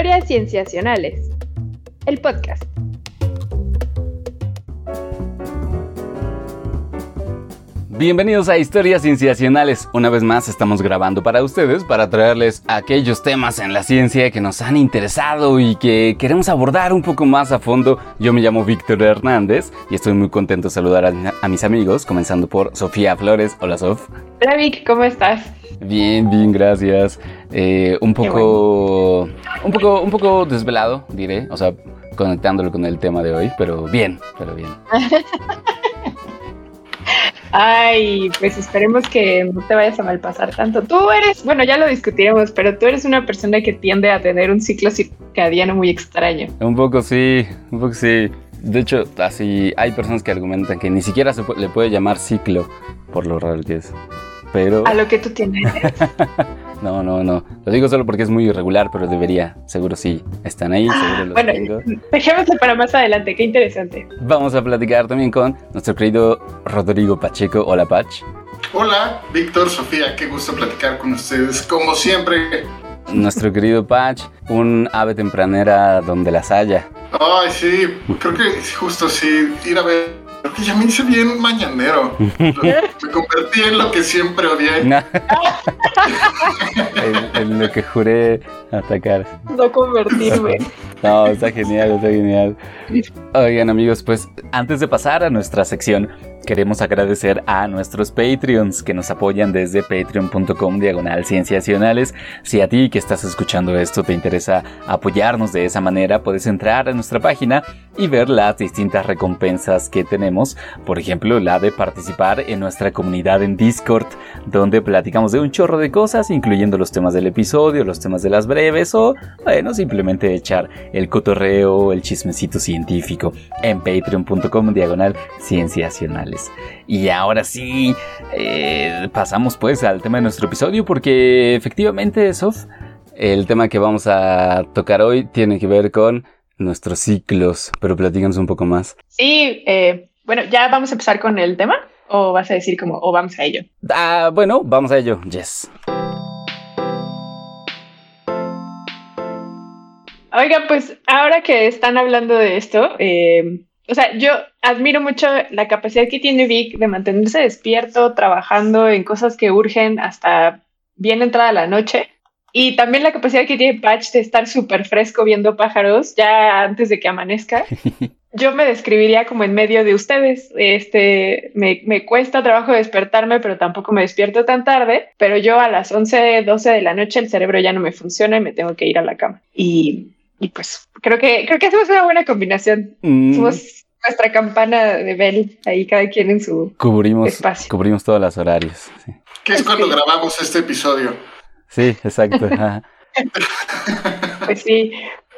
Historias Cienciacionales, el podcast. Bienvenidos a Historias Cienciacionales. Una vez más estamos grabando para ustedes para traerles aquellos temas en la ciencia que nos han interesado y que queremos abordar un poco más a fondo. Yo me llamo Víctor Hernández y estoy muy contento de saludar a, mis amigos, comenzando por Sofía Flores. Hola Sof. Hola Vic, ¿cómo estás? Bien, bien, gracias. Eh, un poco, un poco, un poco desvelado, diré. O sea, conectándolo con el tema de hoy, pero bien, pero bien. Ay, pues esperemos que no te vayas a malpasar tanto. Tú eres, bueno, ya lo discutiremos, pero tú eres una persona que tiende a tener un ciclo circadiano muy extraño. Un poco sí, un poco sí. De hecho, así hay personas que argumentan que ni siquiera se le puede llamar ciclo por lo raro que es. Pero... A lo que tú tienes. No, no, no. Lo digo solo porque es muy irregular, pero debería. Seguro sí. Están ahí, ah, seguro bueno, dejémoslo para más adelante. Qué interesante. Vamos a platicar también con nuestro querido Rodrigo Pacheco. Hola, Pach. Hola, Víctor, Sofía. Qué gusto platicar con ustedes. Como siempre. Nuestro querido Patch, un ave tempranera donde las haya. Ay, sí. Creo que justo sí. Ir a ver Creo que ya me hice bien mañanero. me convertí en lo que siempre odié. en, lo que juré atacar. No convertirme. No, está genial, está genial. Oigan amigos, pues antes de pasar a nuestra sección, queremos agradecer a nuestros Patreons que nos apoyan desde patreon.com diagonal cienciacionales. Si a ti que estás escuchando esto te interesa apoyarnos de esa manera, puedes entrar a nuestra página y ver las distintas recompensas que tenemos. Por ejemplo, la de participar en nuestra comunidad en Discord, donde platicamos de un chorro de cosas, incluyendo los temas del episodio, los temas de las breves o, bueno, simplemente echar el cotorreo, el chismecito científico en patreon.com diagonal cienciacionales. Y ahora sí, eh, pasamos pues al tema de nuestro episodio porque efectivamente, Sof, el tema que vamos a tocar hoy tiene que ver con nuestros ciclos, pero platícanos un poco más. Sí, eh, bueno, ya vamos a empezar con el tema. ¿O vas a decir como, o vamos a ello? Ah, bueno, vamos a ello, yes. Oiga, pues ahora que están hablando de esto, eh, o sea, yo admiro mucho la capacidad que tiene Vic de mantenerse despierto, trabajando en cosas que urgen hasta bien entrada la noche. Y también la capacidad que tiene Patch de estar súper fresco viendo pájaros ya antes de que amanezca. Yo me describiría como en medio de ustedes. Este, me, me, cuesta trabajo despertarme, pero tampoco me despierto tan tarde. Pero yo a las 11, 12 de la noche el cerebro ya no me funciona y me tengo que ir a la cama. Y y pues creo que creo que hacemos una buena combinación. Mm. Somos nuestra campana de Bell, ahí cada quien en su cubrimos, espacio. Cubrimos todos los horarios. ¿Qué es cuando grabamos este episodio? Sí, exacto. pues sí.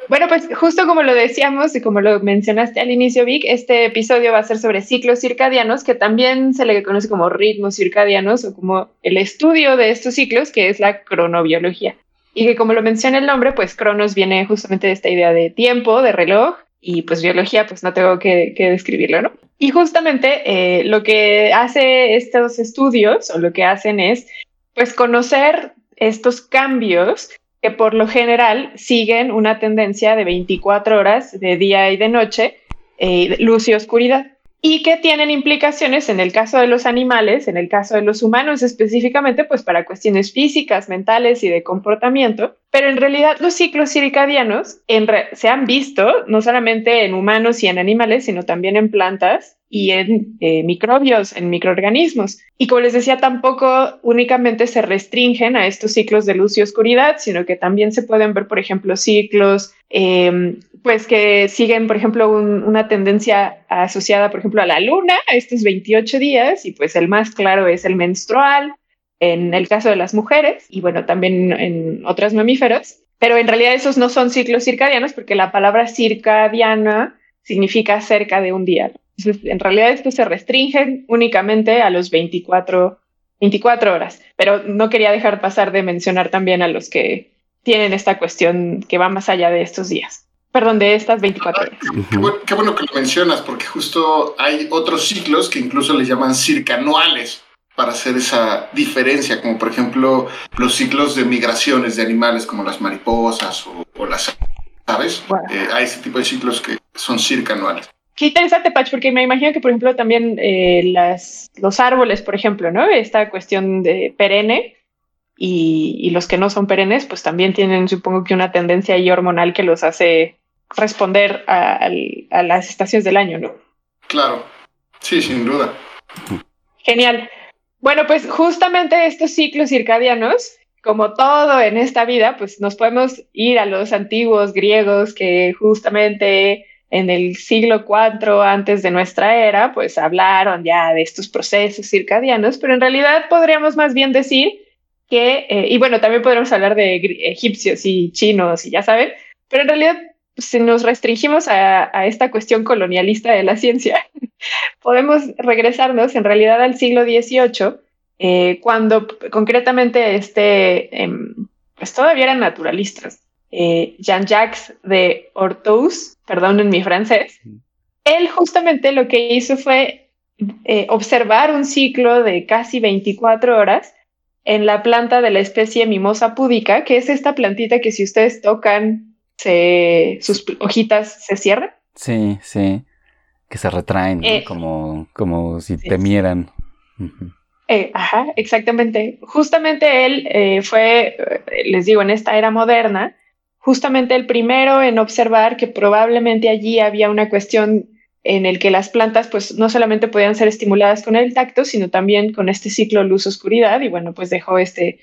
Bueno, pues justo como lo decíamos y como lo mencionaste al inicio, Vic, este episodio va a ser sobre ciclos circadianos, que también se le conoce como ritmos circadianos o como el estudio de estos ciclos, que es la cronobiología. Y que como lo menciona el nombre, pues Cronos viene justamente de esta idea de tiempo, de reloj, y pues biología, pues no tengo que, describirlo, ¿no? Y justamente eh, lo que hace estos estudios o lo que hacen es pues conocer estos cambios que por lo general siguen una tendencia de 24 horas de día y de noche, eh, luz y oscuridad y que tienen implicaciones en el caso de los animales, en el caso de los humanos específicamente, pues para cuestiones físicas, mentales y de comportamiento. Pero en realidad los ciclos circadianos se han visto no solamente en humanos y en animales, sino también en plantas y en eh, microbios, en microorganismos. Y como les decía, tampoco únicamente se restringen a estos ciclos de luz y oscuridad, sino que también se pueden ver, por ejemplo, ciclos em, pues que siguen, por ejemplo, una tendencia asociada, por ejemplo, a la luna, a estos 28 días, y pues el más claro es el menstrual, en el caso de las mujeres, y bueno, también en otros mamíferos, pero en realidad esos no son ciclos circadianos porque la palabra circadiana significa cerca de un día. Entonces, en realidad estos se restringen únicamente a los 24, 24 horas, pero no quería dejar pasar de mencionar también a los que tienen esta cuestión que va más allá de estos días. Perdón, de estas 24 horas. Qué, bueno, que lo mencionas, porque justo hay otros ciclos que incluso les llaman circanuales para hacer esa diferencia, como por ejemplo los ciclos de migraciones de animales como las mariposas o, las ¿sabes? Eh, a ese tipo de ciclos que son circanuales. Qué interesante, Patch, porque me imagino que, por ejemplo, también eh, las, los árboles, por ejemplo, ¿no? Esta cuestión de perenne y, los que no son perennes, pues también tienen, supongo que, una tendencia ahí hormonal que los hace responder a, a las estaciones del año, ¿no? Claro, sí, sin duda. Genial. Bueno, pues justamente estos ciclos circadianos, como todo en esta vida, pues nos podemos ir a los antiguos griegos que justamente en el siglo IV antes de nuestra era, pues hablaron ya de estos procesos circadianos, pero en realidad podríamos más bien decir que, eh, y bueno, también podríamos hablar de egipcios y chinos y ya saben, pero en realidad si nos restringimos a, esta cuestión colonialista de la ciencia, podemos regresarnos en realidad al siglo XVIII, eh, cuando concretamente este, em, pues todavía eran naturalistas, eh, Jean-Jacques de Ortous, en mi francés, él justamente lo que hizo fue eh, observar un ciclo de casi 24 horas en la planta de la especie Mimosa púdica, que es esta plantita que si ustedes tocan, se, sus hojitas se cierran. Sí, sí, que se retraen, eh, como, como si temieran. ajá, exactamente. Justamente él fue, les digo, en esta era moderna, justamente el primero en observar que probablemente allí había una cuestión en el que las plantas pues no solamente podían ser estimuladas con el tacto, sino también con este ciclo luz-oscuridad y bueno, pues dejó este,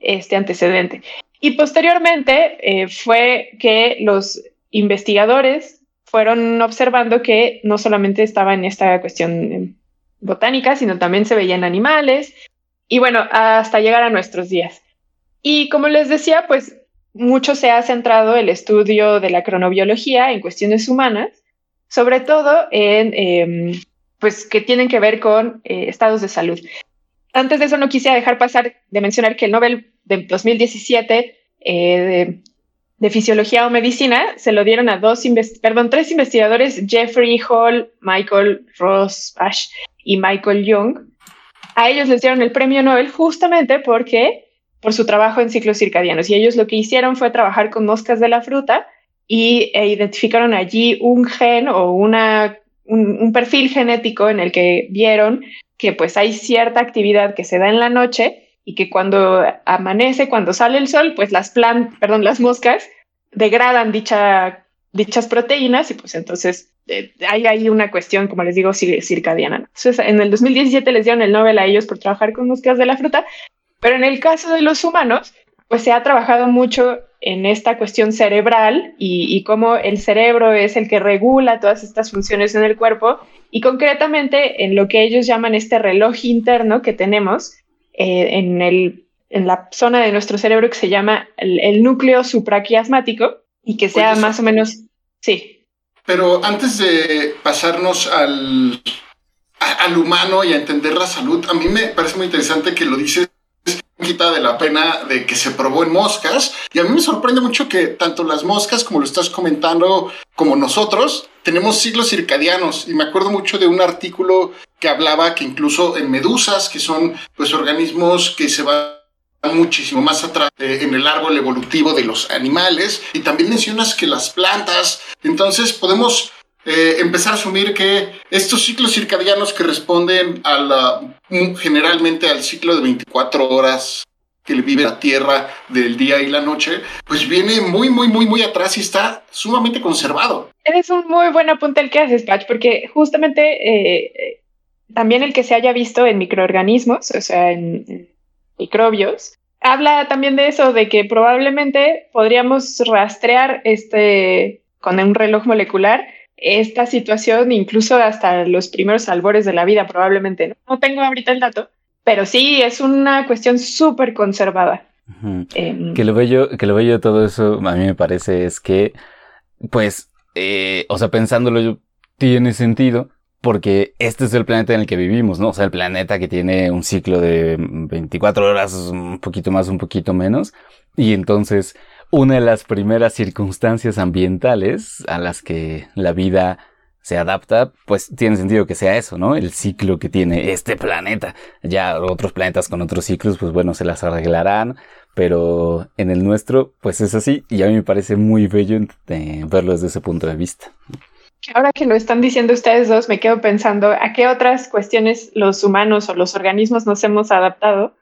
este antecedente. Y posteriormente eh, fue que los investigadores fueron observando que no solamente estaba en esta cuestión botánica, sino también se veían animales y bueno, hasta llegar a nuestros días. Y como les decía, pues mucho se ha centrado el estudio de la cronobiología en cuestiones humanas, sobre todo en, em, pues, que tienen que ver con eh, estados de salud. Antes de eso, no quisiera dejar pasar de mencionar que el Nobel de 2017 eh, de, Fisiología o Medicina se lo dieron a dos, perdón, tres investigadores, Jeffrey Hall, Michael Ross Ash y Michael Young. A ellos les dieron el premio Nobel justamente porque por su trabajo en ciclos circadianos. Y ellos lo que hicieron fue trabajar con moscas de la fruta y e identificaron allí un gen o una, un, perfil genético en el que vieron que pues hay cierta actividad que se da en la noche y que cuando amanece, cuando sale el sol, pues las plantas, perdón, las moscas degradan dicha, dichas proteínas y pues entonces eh, hay ahí una cuestión, como les digo, circadiana. Entonces, en el 2017 les dieron el Nobel a ellos por trabajar con moscas de la fruta pero en el caso de los humanos, pues se ha trabajado mucho en esta cuestión cerebral y, cómo el cerebro es el que regula todas estas funciones en el cuerpo y concretamente en lo que ellos llaman este reloj interno que tenemos eh, en, el, en la zona de nuestro cerebro que se llama el, núcleo supraquiasmático y que sea más o menos, sí. Pero antes de pasarnos al, al humano y a entender la salud, a mí me parece muy interesante que lo dices quita de la pena de que se probó en moscas. Y a mí me sorprende mucho que tanto las moscas, como lo estás comentando, como nosotros, tenemos siglos circadianos. Y me acuerdo mucho de un artículo que hablaba que incluso en medusas, que son pues organismos que se van muchísimo más atrás en el árbol evolutivo de los animales. Y también mencionas que las plantas, entonces podemos eh, empezar a asumir que estos ciclos circadianos que responden a la, generalmente al ciclo de 24 horas que vive la Tierra del día y la noche, pues viene muy, muy, muy, muy atrás y está sumamente conservado. Es un muy buen apunte el que haces, Patch, porque justamente eh, también el que se haya visto en microorganismos, o sea, en microbios, habla también de eso, de que probablemente podríamos rastrear este con un reloj molecular esta situación incluso hasta los primeros albores de la vida probablemente. No, tengo ahorita el dato, pero sí es una cuestión súper conservada. Em, que lo bello, que lo bello de todo eso a mí me parece es que, pues, eh, o sea, pensándolo tiene sentido porque este es el planeta en el que vivimos, ¿no? O sea, el planeta que tiene un ciclo de 24 horas, un poquito más, un poquito menos. Y entonces, una de las primeras circunstancias ambientales a las que la vida se adapta, pues tiene sentido que sea eso, ¿no? El ciclo que tiene este planeta. Ya otros planetas con otros ciclos, pues bueno, se las arreglarán. pero en el nuestro, pues es así, y a mí me parece muy bello eh, verlo desde ese punto de vista. Ahora que lo están diciendo ustedes dos, me quedo pensando a qué otras cuestiones los humanos o los organismos nos hemos adaptado.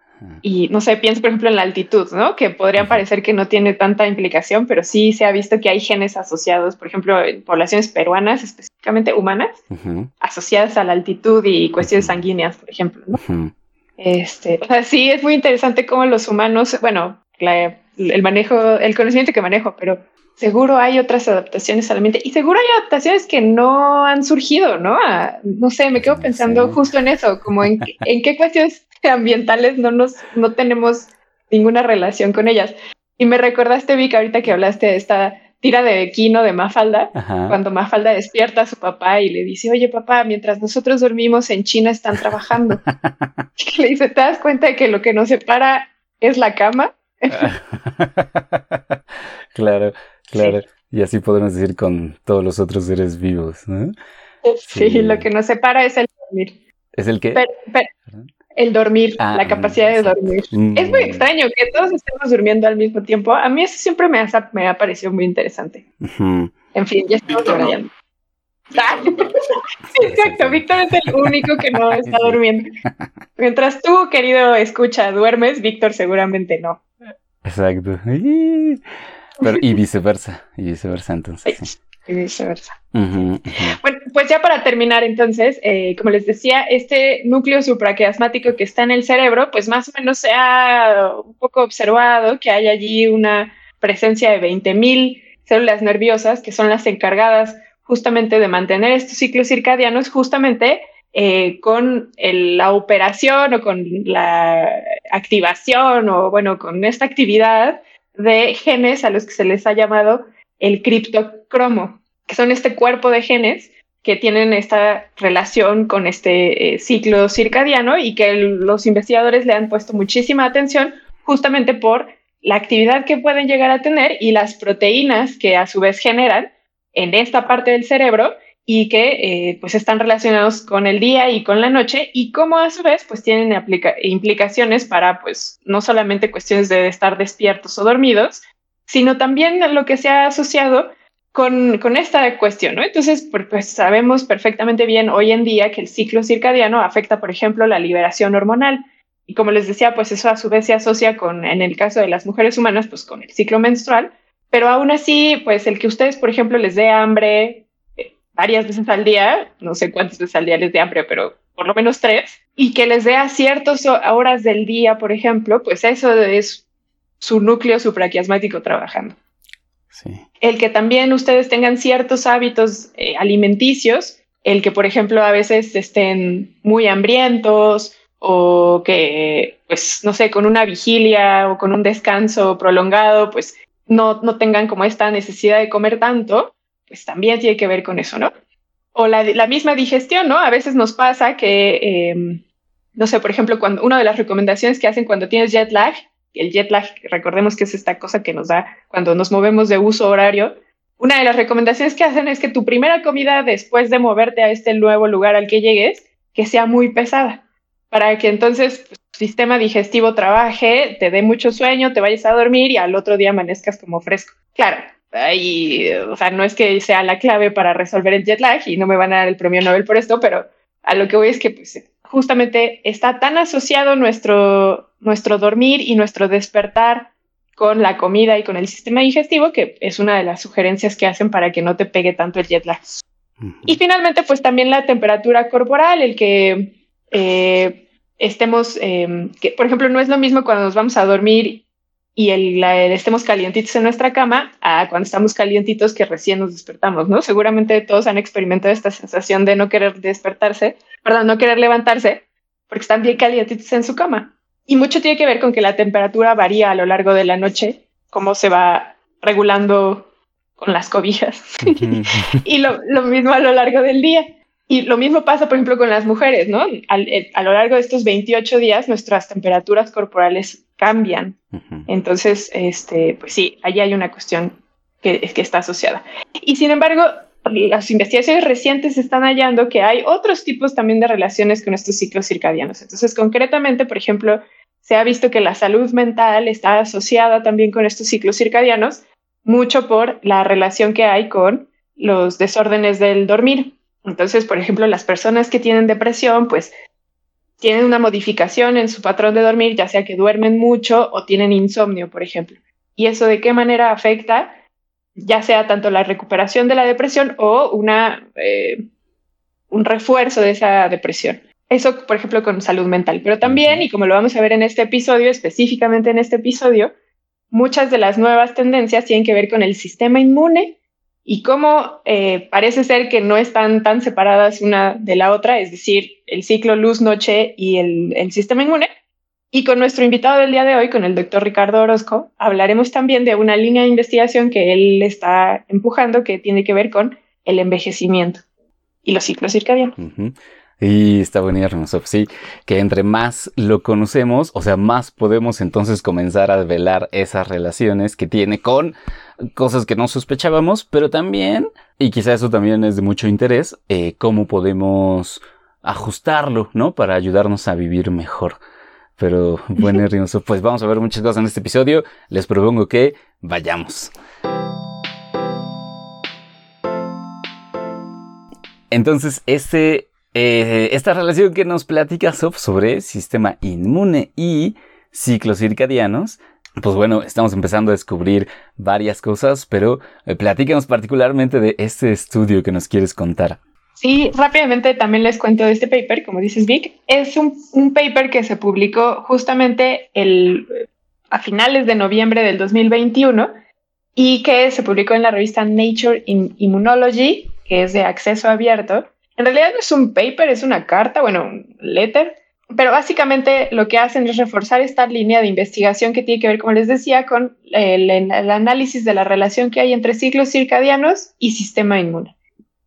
Y no sé, pienso por ejemplo en la altitud, ¿no? Que podría parecer que no tiene tanta implicación, pero sí se ha visto que hay genes asociados, por ejemplo, en poblaciones peruanas, específicamente humanas, asociadas a la altitud y cuestiones sanguíneas, por ejemplo, ¿no? Este, o sea, sí es muy interesante cómo los humanos, bueno, el manejo, el conocimiento que manejo, pero seguro hay otras adaptaciones al ambiente y seguro hay adaptaciones que no han surgido, ¿no? No sé, me quedo pensando justo en eso, como en, en qué cuestiones ambientales no nos, no tenemos ninguna relación con ellas. Y me recordaste, Vic, ahorita que hablaste de esta tira de Kino de Mafalda, cuando Mafalda despierta a su papá y le dice, oye papá, mientras nosotros dormimos en China están trabajando. le dice, ¿te das cuenta de que lo que nos separa es la cama? claro. Claro, y así podemos decir con todos los otros seres vivos, ¿no? Sí, lo que nos separa es el dormir. ¿Es el qué? el dormir, ah, la capacidad de dormir. Es muy mm. extraño que todos estemos durmiendo al mismo tiempo. A mí eso siempre me ha, me ha parecido muy interesante. En fin, ya estamos exacto, Víctor es el único que no está durmiendo. Mientras tú, querido escucha, duermes, Víctor seguramente no. Exacto. Pero, y viceversa, y viceversa entonces. Y viceversa. Bueno, pues ya para terminar entonces, eh, como les decía, este núcleo supraquiasmático que está en el cerebro, pues más o menos se ha un poco observado que hay allí una presencia de 20.000 células nerviosas que son las encargadas justamente de mantener estos ciclos circadianos justamente eh, con la operación o con la activación o bueno, con esta actividad de genes a los que se les ha llamado el criptocromo, que son este cuerpo de genes que tienen esta relación con este eh, ciclo circadiano y que los investigadores le han puesto muchísima atención justamente por la actividad que pueden llegar a tener y las proteínas que a su vez generan en esta parte del cerebro y que eh, pues están relacionados con el día y con la noche y cómo a su vez pues tienen implicaciones para pues no solamente cuestiones de estar despiertos o dormidos, sino también lo que se ha asociado con, con esta cuestión, ¿no? Entonces, pues, sabemos perfectamente bien hoy en día que el ciclo circadiano afecta, por ejemplo, la liberación hormonal. Y como les decía, pues eso a su vez se asocia con, en el caso de las mujeres humanas, pues con el ciclo menstrual, pero aún así, pues el que ustedes, por ejemplo, les dé hambre, varias veces al día, no sé cuántas veces al día les dé hambre, pero por lo menos tres, y que les dé a ciertas horas del día, por ejemplo, pues eso es su núcleo supraquiasmático trabajando. Sí. El que también ustedes tengan ciertos hábitos eh, alimenticios, el que, por ejemplo, a veces estén muy hambrientos o que, pues, no sé, con una vigilia o con un descanso prolongado, pues no, no tengan como esta necesidad de comer tanto, pues también tiene que ver con eso, ¿no? O la, la misma digestión, ¿no? A veces nos pasa que, em, no sé, por ejemplo, cuando una de las recomendaciones que hacen cuando tienes jet lag, el jet lag, recordemos que es esta cosa que nos da cuando nos movemos de uso horario, una de las recomendaciones que hacen es que tu primera comida después de moverte a este nuevo lugar al que llegues, que sea muy pesada, para que entonces pues, tu sistema digestivo trabaje, te dé mucho sueño, te vayas a dormir y al otro día amanezcas como fresco. Claro, y, o sea, no es que sea la clave para resolver el jet lag y no me van a dar el premio Nobel por esto, pero a lo que voy es que pues, justamente está tan asociado nuestro, nuestro dormir y nuestro despertar con la comida y con el sistema digestivo, que es una de las sugerencias que hacen para que no te pegue tanto el jet lag. Y finalmente, pues también la temperatura corporal, el que eh, estemos, eh, que por ejemplo no es lo mismo cuando nos vamos a dormir y el, estemos calientitos en nuestra cama a cuando estamos calientitos que recién nos despertamos, ¿no? Seguramente todos han experimentado esta sensación de no querer despertarse, perdón, no querer levantarse porque están bien calientitos en su cama. Y mucho tiene que ver con que la temperatura varía a lo largo de la noche, cómo se va regulando con las cobijas. y lo, lo mismo a lo largo del día. Y lo mismo pasa, por ejemplo, con las mujeres, ¿no? Eh, a lo largo de estos 28 días, nuestras temperaturas corporales cambian. Entonces, este, pues sí, allí hay una cuestión que, que está asociada. Y sin embargo, las investigaciones recientes están hallando que hay otros tipos también de relaciones con estos ciclos circadianos. Entonces, concretamente, por ejemplo, se ha visto que la salud mental está asociada también con estos ciclos circadianos, mucho por la relación que hay con los desórdenes del dormir. Entonces, por ejemplo, las personas que tienen depresión, pues tienen una modificación en su patrón de dormir, ya sea que duermen mucho o tienen insomnio, por ejemplo. ¿Y eso de qué manera afecta? Ya sea tanto la recuperación de la depresión o una, eh, un refuerzo de esa depresión. Eso, por ejemplo, con salud mental. Pero también, y como lo vamos a ver en este episodio, específicamente en este episodio, muchas de las nuevas tendencias tienen que ver con el sistema inmune y cómo eh, parece ser que no están tan separadas una de la otra, es decir, el ciclo luz-noche y el, sistema inmune. Y con nuestro invitado del día de hoy, con el doctor Ricardo Orozco, hablaremos también de una línea de investigación que él está empujando que tiene que ver con el envejecimiento y los ciclos circadianos. Y está buenísimo, sí, que entre más lo conocemos, o sea, más podemos entonces comenzar a velar esas relaciones que tiene con cosas que no sospechábamos, pero también, y quizá eso también es de mucho interés, eh, cómo podemos ajustarlo, ¿no? Para ayudarnos a vivir mejor. Pero bueno, hermoso, pues vamos a ver muchas cosas en este episodio. Les propongo que vayamos. Entonces, este eh, esta relación que nos platica Sof sobre sistema inmune y ciclos circadianos, pues bueno, estamos empezando a descubrir varias cosas, pero eh, platícanos particularmente de este estudio que nos quieres contar. Sí, rápidamente también les cuento de este paper, como dices Vic, es un, un paper que se publicó justamente el, a finales de noviembre del 2021 y que se publicó en la revista Nature in Immunology, que es de acceso abierto, en realidad no es un paper, es una carta, bueno, un letter, pero básicamente lo que hacen es reforzar esta línea de investigación que tiene que ver, como les decía, con el, análisis de la relación que hay entre ciclos circadianos y sistema inmune.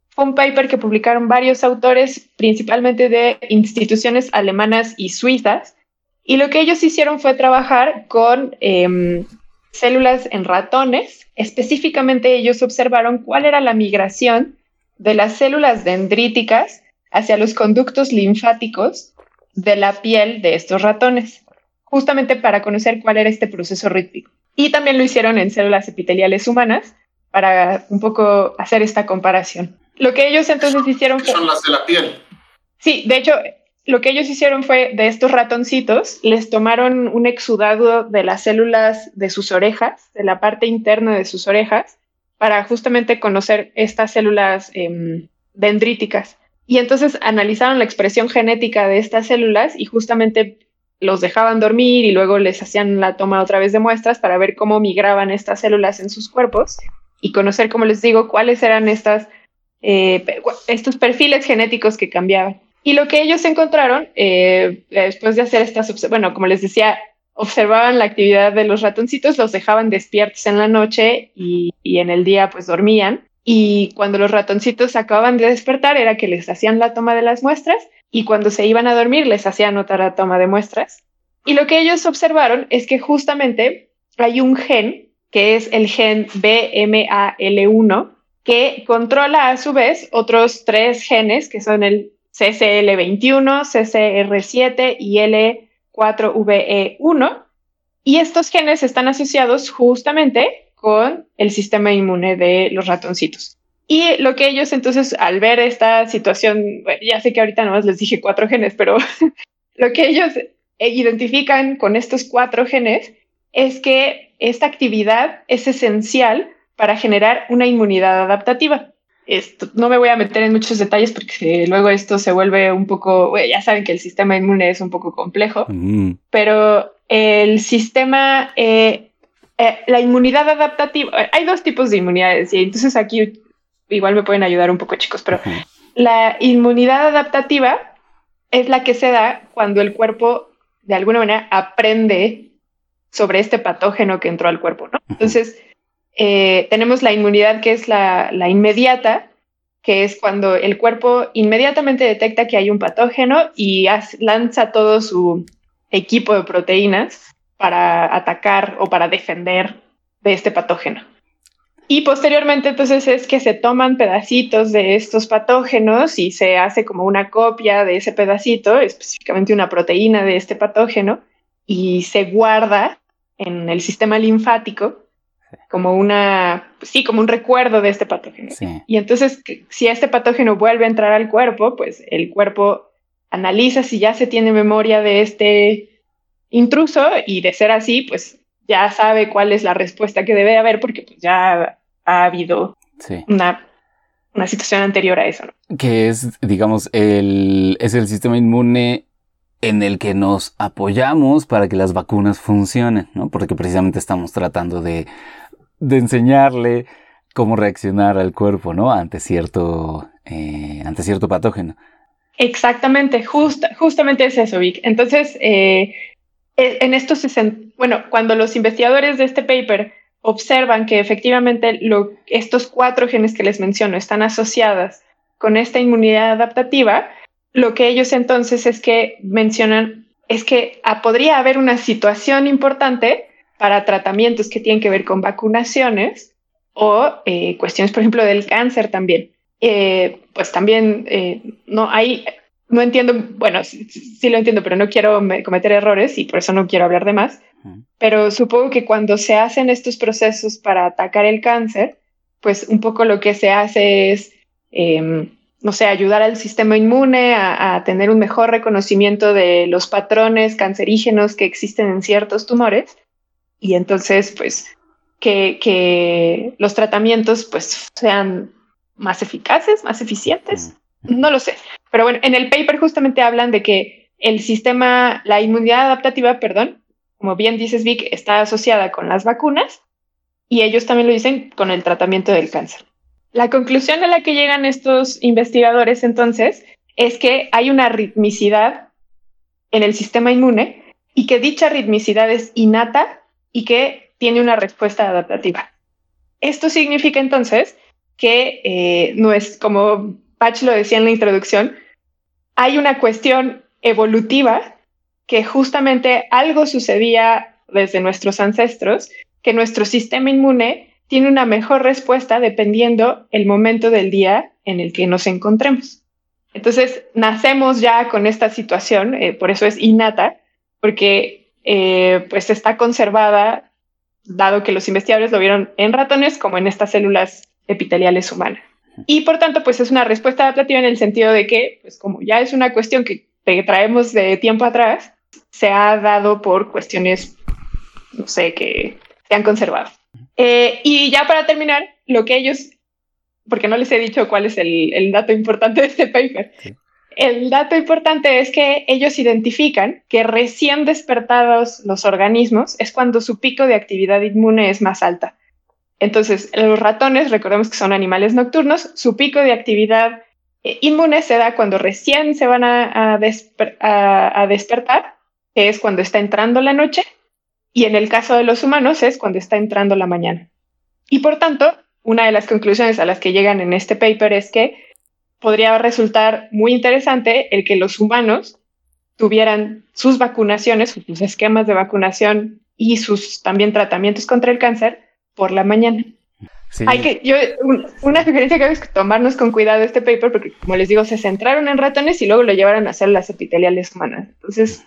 Fue un paper que publicaron varios autores, principalmente de instituciones alemanas y suizas, y lo que ellos hicieron fue trabajar con em, células en ratones. Específicamente ellos observaron cuál era la migración de las células dendríticas hacia los conductos linfáticos de la piel de estos ratones, justamente para conocer cuál era este proceso rítmico. Y también lo hicieron en células epiteliales humanas para un poco hacer esta comparación. Lo que ellos entonces hicieron fue... Son las de la piel. Sí, de hecho, lo que ellos hicieron fue de estos ratoncitos, les tomaron un exudado de las células de sus orejas, de la parte interna de sus orejas, para justamente conocer estas células em, dendríticas. Y entonces analizaron la expresión genética de estas células y justamente los dejaban dormir y luego les hacían la toma otra vez de muestras para ver cómo migraban estas células en sus cuerpos y conocer, como les digo, cuáles eran estas, eh, estos perfiles genéticos que cambiaban. Y lo que ellos encontraron, eh, después de hacer estas, bueno, como les decía, observaban la actividad de los ratoncitos, los dejaban despiertos en la noche y, en el día pues dormían. Y cuando los ratoncitos acababan de despertar era que les hacían la toma de las muestras y cuando se iban a dormir les hacían otra toma de muestras. Y lo que ellos observaron es que justamente hay un gen, que es el gen BMAL1, que controla a su vez otros tres genes, que son el CCL21, CCR7 y L 4VE1 y estos genes están asociados justamente con el sistema inmune de los ratoncitos. Y lo que ellos entonces al ver esta situación, ya sé que ahorita nomás les dije cuatro genes, pero lo que ellos identifican con estos cuatro genes es que esta actividad es esencial para generar una inmunidad adaptativa no me voy a meter en muchos detalles porque luego esto se vuelve un poco, ya saben que el sistema inmune es un poco complejo, mm. pero el sistema, eh, eh, la inmunidad adaptativa, hay dos tipos de inmunidades y entonces aquí igual me pueden ayudar un poco chicos, pero la inmunidad adaptativa es la que se da cuando el cuerpo de alguna manera aprende sobre este patógeno que entró al cuerpo, ¿no? Entonces, eh, tenemos la inmunidad que es la, inmediata, que es cuando el cuerpo inmediatamente detecta que hay un patógeno y lanza todo su equipo de proteínas para atacar o para defender de este patógeno. Y posteriormente entonces es que se toman pedacitos de estos patógenos y se hace como una copia de ese pedacito, específicamente una proteína de este patógeno, y se guarda en el sistema linfático como una, sí, como un recuerdo de este patógeno. Y entonces, si este patógeno vuelve a entrar al cuerpo, pues el cuerpo analiza si ya se tiene memoria de este intruso y de ser así, pues ya sabe cuál es la respuesta que debe haber porque pues, ya ha habido una, una, situación anterior a eso. Que es, digamos, el, es el sistema inmune en el que nos apoyamos para que las vacunas funcionen, ¿no? Porque precisamente estamos tratando de, de enseñarle cómo reaccionar al cuerpo, ¿no? Ante cierto, eh, ante cierto patógeno. Exactamente, justamente es eso, Vic. Entonces, eh, en estos, bueno, cuando los investigadores de este paper observan que efectivamente lo, estos cuatro genes que les menciono están asociadas con esta inmunidad adaptativa, lo que ellos entonces es que mencionan es que ah, podría haber una situación importante para tratamientos que tienen que ver con vacunaciones o eh, cuestiones, por ejemplo, del cáncer también. Eh, pues también eh, no hay, no entiendo, bueno, sí, lo entiendo, pero no quiero cometer errores y por eso no quiero hablar de más. Pero supongo que cuando se hacen estos procesos para atacar el cáncer, pues un poco lo que se hace es, em, no sé, ayudar al sistema inmune a, a, tener un mejor reconocimiento de los patrones cancerígenos que existen en ciertos tumores. Y entonces, pues, que, que los tratamientos pues sean más eficaces, más eficientes. No lo sé. Pero bueno, en el paper justamente hablan de que el sistema, la inmunidad adaptativa, perdón, como bien dices Vic, está asociada con las vacunas y ellos también lo dicen con el tratamiento del cáncer. La conclusión a la que llegan estos investigadores entonces es que hay una ritmicidad en el sistema inmune y que dicha ritmicidad es innata y que tiene una respuesta adaptativa. Esto significa entonces que eh, no es como Patch lo decía en la introducción, hay una cuestión evolutiva que justamente algo sucedía desde nuestros ancestros, que nuestro sistema inmune tiene una mejor respuesta dependiendo el momento del día en el que nos encontremos. Entonces, nacemos ya con esta situación, eh, por eso es innata, porque eh, pues está conservada, dado que los investigadores lo vieron en ratones como en estas células epiteliales humanas. Y por tanto, pues es una respuesta adaptativa en el sentido de que, pues como ya es una cuestión que traemos de tiempo atrás, se ha dado por cuestiones, no sé, que se han conservado. Eh, y ya para terminar, lo que ellos, porque no les he dicho cuál es el, el dato importante de este paper, el dato importante es que ellos identifican que recién despertados los organismos es cuando su pico de actividad inmune es más alta. Entonces, los ratones, recordemos que son animales nocturnos, su pico de actividad eh, inmune se da cuando recién se van a, despertar, que es cuando está entrando la noche, y en el caso de los humanos es cuando está entrando la mañana. Y por tanto, una de las conclusiones a las que llegan en este paper es que podría resultar muy interesante el que los humanos tuvieran sus vacunaciones, sus esquemas de vacunación y sus también tratamientos contra el cáncer por la mañana. Hay que, yo, una sugerencia que hay es tomarnos con cuidado este paper, porque como les digo, se centraron en ratones y luego lo llevaron a hacer las epiteliales humanas. Entonces,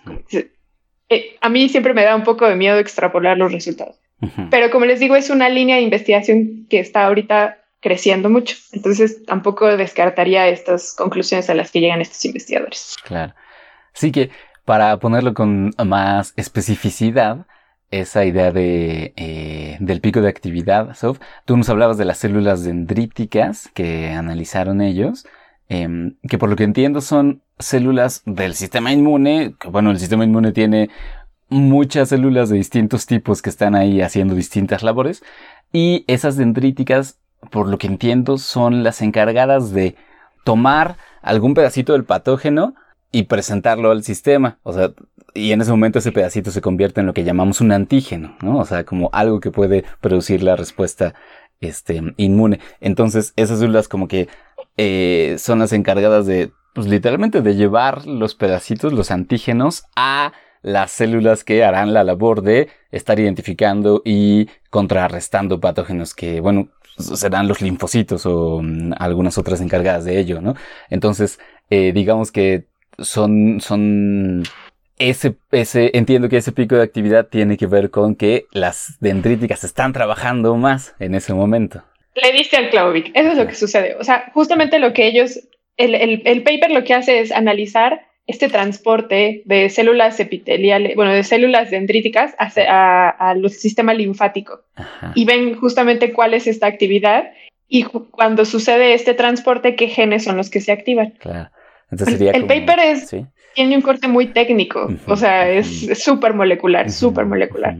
eh, a mí siempre me da un poco de miedo extrapolar los resultados. Pero como les digo, es una línea de investigación que está ahorita creciendo mucho. Entonces, tampoco descartaría estas conclusiones a las que llegan estos investigadores. Claro. Así que, para ponerlo con más especificidad, esa idea de, eh, del pico de actividad, Sof. Tú nos hablabas de las células dendríticas que analizaron ellos, em, que por lo que entiendo son células del sistema inmune, bueno, el sistema inmune tiene muchas células de distintos tipos que están ahí haciendo distintas labores, y esas dendríticas, por lo que entiendo, son las encargadas de tomar algún pedacito del patógeno y presentarlo al sistema. O sea, y en ese momento ese pedacito se convierte en lo que llamamos un antígeno, ¿no? O sea, como algo que puede producir la respuesta este, inmune. Entonces, esas células como que eh, son las encargadas de, pues literalmente de llevar los pedacitos, los antígenos, a las células que harán la labor de estar identificando y contrarrestando patógenos que, bueno, serán los linfocitos o mm, algunas otras encargadas de ello, ¿no? Entonces, eh, digamos que son, son ese, ese, entiendo que ese pico de actividad tiene que ver con que las dendríticas están trabajando más en ese momento. Le diste al Clauvic, eso es lo que sucede. O sea, justamente lo que ellos, el, el, el paper lo que hace es analizar este transporte de células epiteliales, bueno, de células dendríticas al sistema linfático. Y ven justamente cuál es esta actividad y cuando sucede este transporte, qué genes son los que se activan. Claro. Entonces sería el paper es, tiene un corte muy técnico, o sea, es súper molecular, súper molecular.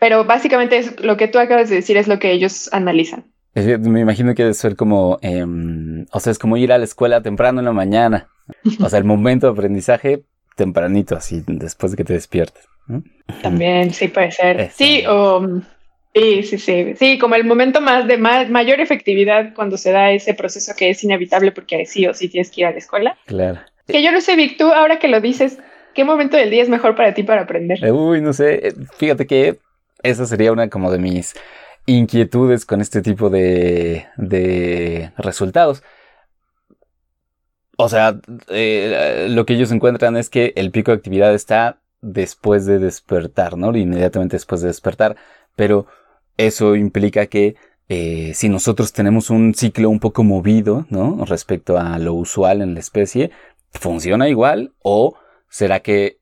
Pero básicamente es, lo que tú acabas de decir es lo que ellos analizan. Me imagino que debe ser como, em, o sea, es como ir a la escuela temprano en la mañana. O sea, el momento de aprendizaje tempranito, así, después de que te despiertes. También, sí, puede ser. Sí, o... Sí, sí, sí. Sí, como el momento más de mayor efectividad cuando se da ese proceso que es inevitable porque sí o sí tienes que ir a la escuela. Claro. Que yo no sé, Vic, tú ahora que lo dices, ¿qué momento del día es mejor para ti para aprender? Uy, no sé. Fíjate que esa sería una como de mis inquietudes con este tipo de, de resultados. O sea, eh, lo que ellos encuentran es que el pico de actividad está después de despertar, ¿no? Inmediatamente después de despertar. Pero eso implica que eh, si nosotros tenemos un ciclo un poco movido, ¿no? Respecto a lo usual en la especie, ¿funciona igual? ¿O será que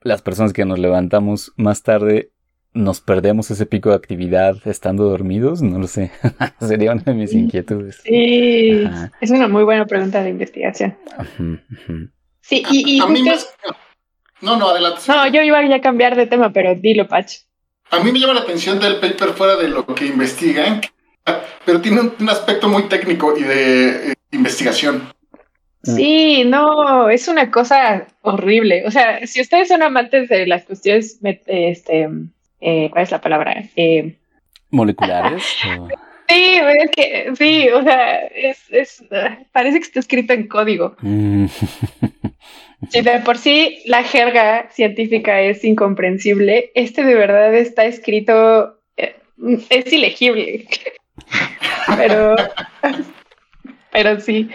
las personas que nos levantamos más tarde nos perdemos ese pico de actividad estando dormidos? No lo sé. Sería una de mis inquietudes. Sí, es una muy buena pregunta de investigación. Sí, y, No, no, adelante. No, yo iba a cambiar de tema, pero dilo, Pach. A mí me llama la atención del paper fuera de lo que investigan, pero tiene un, aspecto muy técnico y de eh, investigación. Sí, no, es una cosa horrible. O sea, si ustedes son amantes de las cuestiones este, eh, ¿cuál es la palabra? Eh, ¿Moleculares? Sí, es que, sí, o sea, es, parece que está escrito en código. Mm. Si de por sí la jerga científica es incomprensible, este de verdad está escrito, eh, es ilegible. pero, pero sí.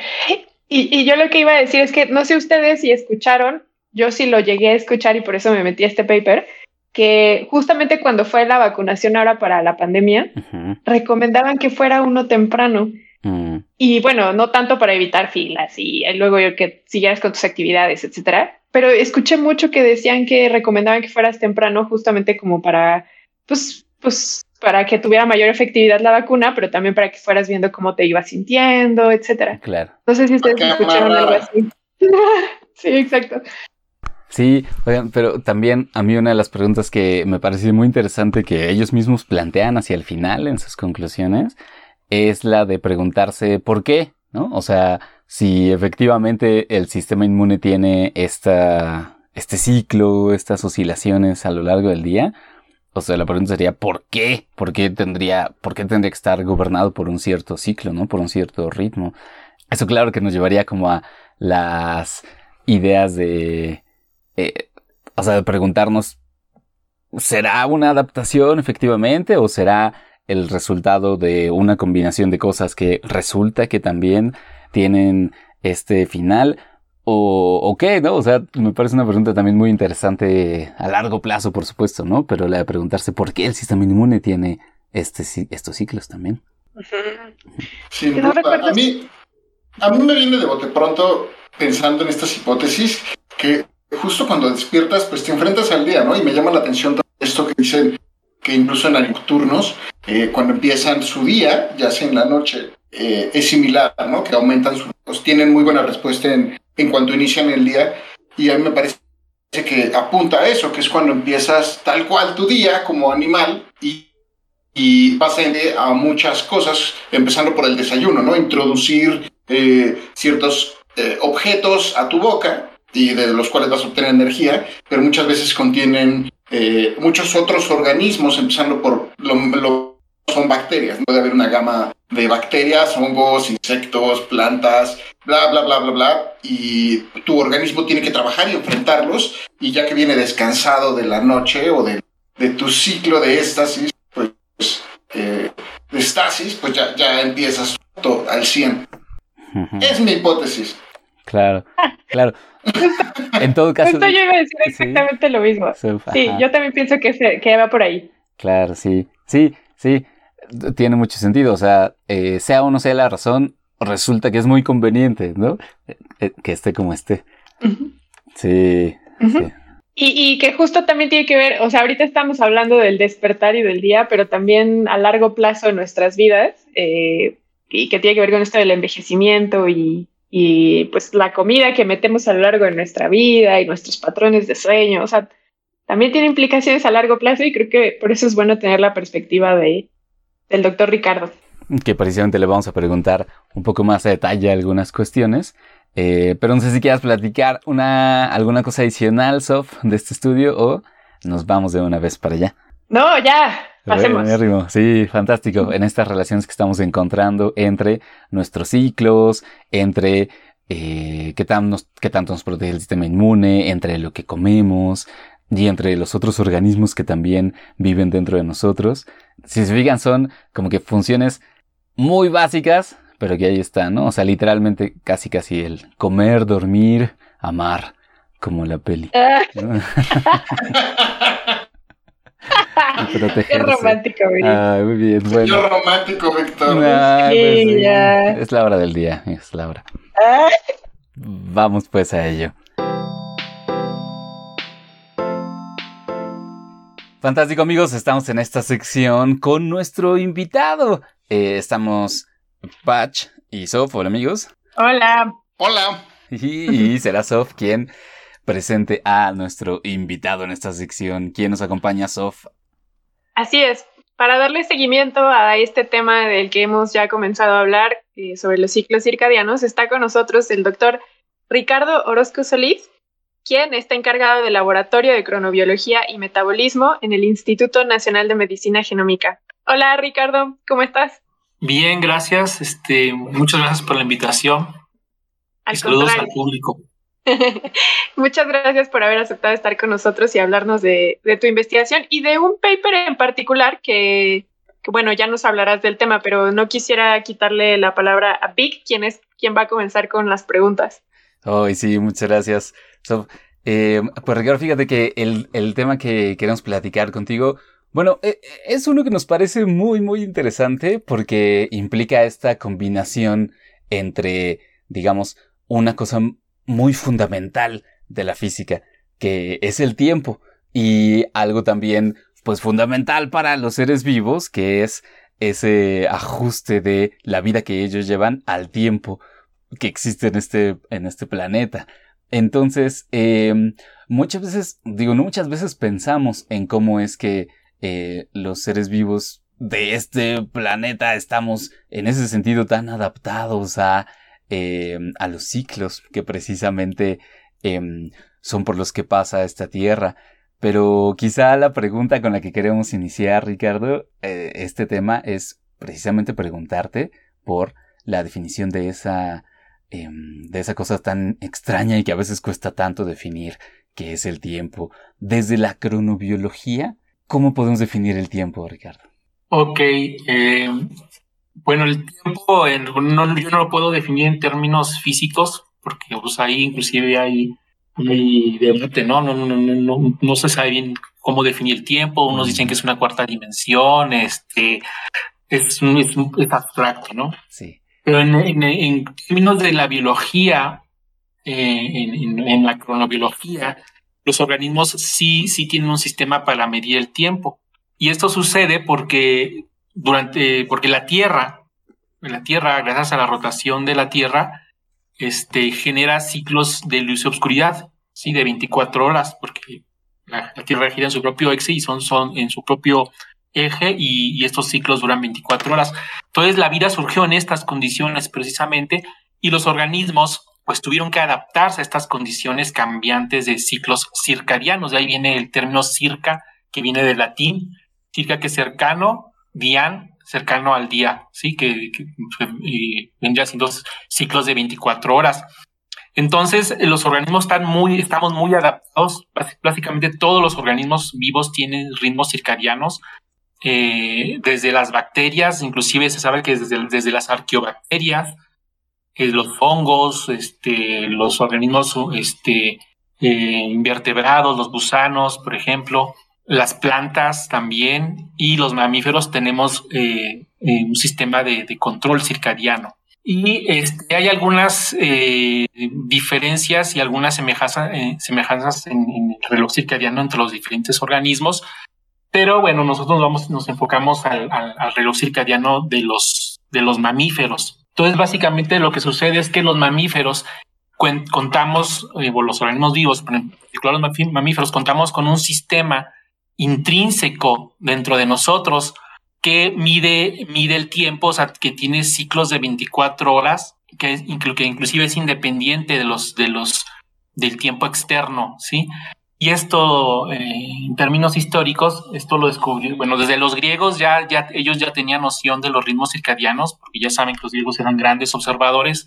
Y, y yo lo que iba a decir es que no sé ustedes si escucharon, yo sí lo llegué a escuchar y por eso me metí a este paper, que justamente cuando fue la vacunación ahora para la pandemia, recomendaban que fuera uno temprano. Mm. Y bueno, no tanto para evitar filas y luego que siguieras con tus actividades, etcétera. Pero escuché mucho que decían que recomendaban que fueras temprano justamente como para, pues, pues, para que tuviera mayor efectividad la vacuna, pero también para que fueras viendo cómo te ibas sintiendo, etcétera. Claro. No sé si ustedes escucharon algo así. sí, exacto. Sí, oigan, pero también a mí una de las preguntas que me pareció muy interesante que ellos mismos plantean hacia el final en sus conclusiones es la de preguntarse por qué, ¿no? O sea, si efectivamente el sistema inmune tiene esta, este ciclo, estas oscilaciones a lo largo del día, o sea, la pregunta sería ¿por qué? ¿Por qué tendría, por qué tendría que estar gobernado por un cierto ciclo, ¿no? Por un cierto ritmo. Eso claro que nos llevaría como a las ideas de eh, o sea, preguntarnos, ¿será una adaptación efectivamente o será el resultado de una combinación de cosas que resulta que también tienen este final? O, qué, ¿no? O sea, me parece una pregunta también muy interesante a largo plazo, por supuesto, ¿no? Pero la de preguntarse por qué el sistema inmune tiene este, estos ciclos también. Sí, a, mí, a mí me viene de bote pronto pensando en estas hipótesis que justo cuando despiertas, pues te enfrentas al día, ¿no? Y me llama la atención esto que dicen incluso en nocturnos, eh, cuando empiezan su día, ya sea en la noche, eh, es similar, ¿no? Que aumentan sus, pues, tienen muy buena respuesta en, en cuanto inician el día. Y a mí me parece que apunta a eso, que es cuando empiezas tal cual tu día como animal y, y pasa a muchas cosas, empezando por el desayuno, ¿no? Introducir eh, ciertos objetos a tu boca y de los cuales vas a obtener energía, pero muchas veces contienen eh, muchos otros organismos, empezando por lo, son bacterias. Puede haber una gama de bacterias, hongos, insectos, plantas, bla, bla, bla, bla, bla. Y tu organismo tiene que trabajar y enfrentarlos. Y ya que viene descansado de la noche o de, de tu ciclo de éxtasis, pues, eh, de estasis, pues ya, ya empiezas todo al 100. Es mi hipótesis. Claro, claro. en todo caso. Yo iba a decir exactamente lo mismo. sí, yo también pienso que, que va por ahí. Claro, sí. Sí, sí. Tiene mucho sentido. O sea, eh, sea o no sea la razón, resulta que es muy conveniente, ¿no? Eh, eh, que esté como esté. Sí. Y, que justo también tiene que ver, o sea, ahorita estamos hablando del despertar y del día, pero también a largo plazo en nuestras vidas, y que tiene que ver con esto del envejecimiento y, y pues la comida que metemos a lo largo de nuestra vida y nuestros patrones de sueño, o sea, también tiene implicaciones a largo plazo y creo que por eso es bueno tener la perspectiva de, del doctor Ricardo. Que precisamente le vamos a preguntar un poco más a detalle algunas cuestiones. Eh, pero no sé si quieras platicar una, alguna cosa adicional, Sof, de este estudio o nos vamos de una vez para allá. No, ya, Sí, fantástico. En estas relaciones que estamos encontrando entre nuestros ciclos, entre eh, qué, tan qué tanto nos protege el sistema inmune, entre lo que comemos y entre los otros organismos que también viven dentro de nosotros. Si se fijan, son como que funciones muy básicas, pero que ahí están, ¿no? O sea, literalmente casi casi el comer, dormir, amar, como la peli. Qué romántico, muy bien, bueno. Qué romántico, Víctor. Ah, pues es la hora del día, es la hora. Vamos pues a ello. Fantástico amigos, estamos en esta sección con nuestro invitado. Eh, estamos Patch y Sof, hola amigos. Hola. Hola. Y, será Sof quien presente a nuestro invitado en esta sección. ¿Quién nos acompaña, Sof? Así es. Para darle seguimiento a este tema del que hemos ya comenzado a hablar eh, sobre los ciclos circadianos, está con nosotros el doctor Ricardo Orozco Solís, quien está encargado del Laboratorio de Cronobiología y Metabolismo en el Instituto Nacional de Medicina Genómica. Hola Ricardo, ¿cómo estás? Bien, gracias. Este, muchas gracias por la invitación. saludos al público. Muchas gracias por haber aceptado estar con nosotros y hablarnos de, tu investigación y de un paper en particular que, bueno, ya nos hablarás del tema, pero no quisiera quitarle la palabra a Vic, quien es quien va a comenzar con las preguntas. Ay, sí, muchas gracias. Eh, pues Ricardo, fíjate que el, el, tema que queremos platicar contigo, bueno, e, e, es uno que nos parece muy, muy interesante porque implica esta combinación entre, digamos, una cosa muy fundamental de la física, que es el tiempo, y algo también, pues, fundamental para los seres vivos, que es ese ajuste de la vida que ellos llevan al tiempo que existe en este, en este planeta. Entonces, em, muchas veces, digo, no muchas veces pensamos en cómo es que eh, los seres vivos de este planeta estamos en ese sentido tan adaptados a, em, a los ciclos que precisamente em, son por los que pasa esta Tierra. Pero quizá la pregunta con la que queremos iniciar, Ricardo, eh, este tema es precisamente preguntarte por la definición de esa Em, de esa cosa tan extraña y que a veces cuesta tanto definir, que es el tiempo. Desde la cronobiología, ¿cómo podemos definir el tiempo, Ricardo? Ok, em, bueno, el tiempo no, yo no lo puedo definir en términos físicos, porque pues, ahí inclusive hay, hay debate, ¿no? No, no, no, no, se sabe bien cómo definir el tiempo, unos dicen que es una cuarta dimensión, este, es, es, es abstracto, ¿no? Sí. Pero en, términos de la biología, eh, en, la cronobiología, los organismos sí, sí tienen un sistema para medir el tiempo. Y esto sucede porque durante, porque la Tierra, la Tierra, gracias a la rotación de la Tierra, este, genera ciclos de luz y oscuridad, sí, de 24 horas, porque la, Tierra gira en su propio eje y son, son en su propio eje y, estos ciclos duran 24 horas. Entonces la vida surgió en estas condiciones precisamente y los organismos pues tuvieron que adaptarse a estas condiciones cambiantes de ciclos circadianos. De ahí viene el término circa, que viene del latín, circa que es cercano, dian, cercano al día, ¿sí? Que, que vendría ciclos de 24 horas. Entonces, los organismos están muy, estamos muy adaptados. Básicamente todos los organismos vivos tienen ritmos circadianos eh, desde las bacterias, inclusive se sabe que desde, desde las arqueobacterias, eh, los hongos, este, los organismos este, eh, invertebrados, los gusanos, por ejemplo, las plantas también y los mamíferos tenemos eh, un sistema de, control circadiano. Y este, hay algunas diferencias y algunas semejanzas, en, el reloj circadiano entre los diferentes organismos, pero bueno, nosotros vamos, nos enfocamos al, reloj circadiano de los, de los mamíferos. Entonces, básicamente lo que sucede es que los mamíferos contamos, eh, los organismos vivos, particular los mamíferos, contamos con un sistema intrínseco dentro de nosotros que mide, mide el tiempo, o sea, que tiene ciclos de 24 horas, que, que inclusive es independiente de los, de los, del tiempo externo, ¿sí? Y esto, eh, en términos históricos, esto lo descubrió, bueno, desde los griegos ya, ya, ellos ya tenían noción de los ritmos circadianos, porque ya saben que los griegos eran grandes observadores.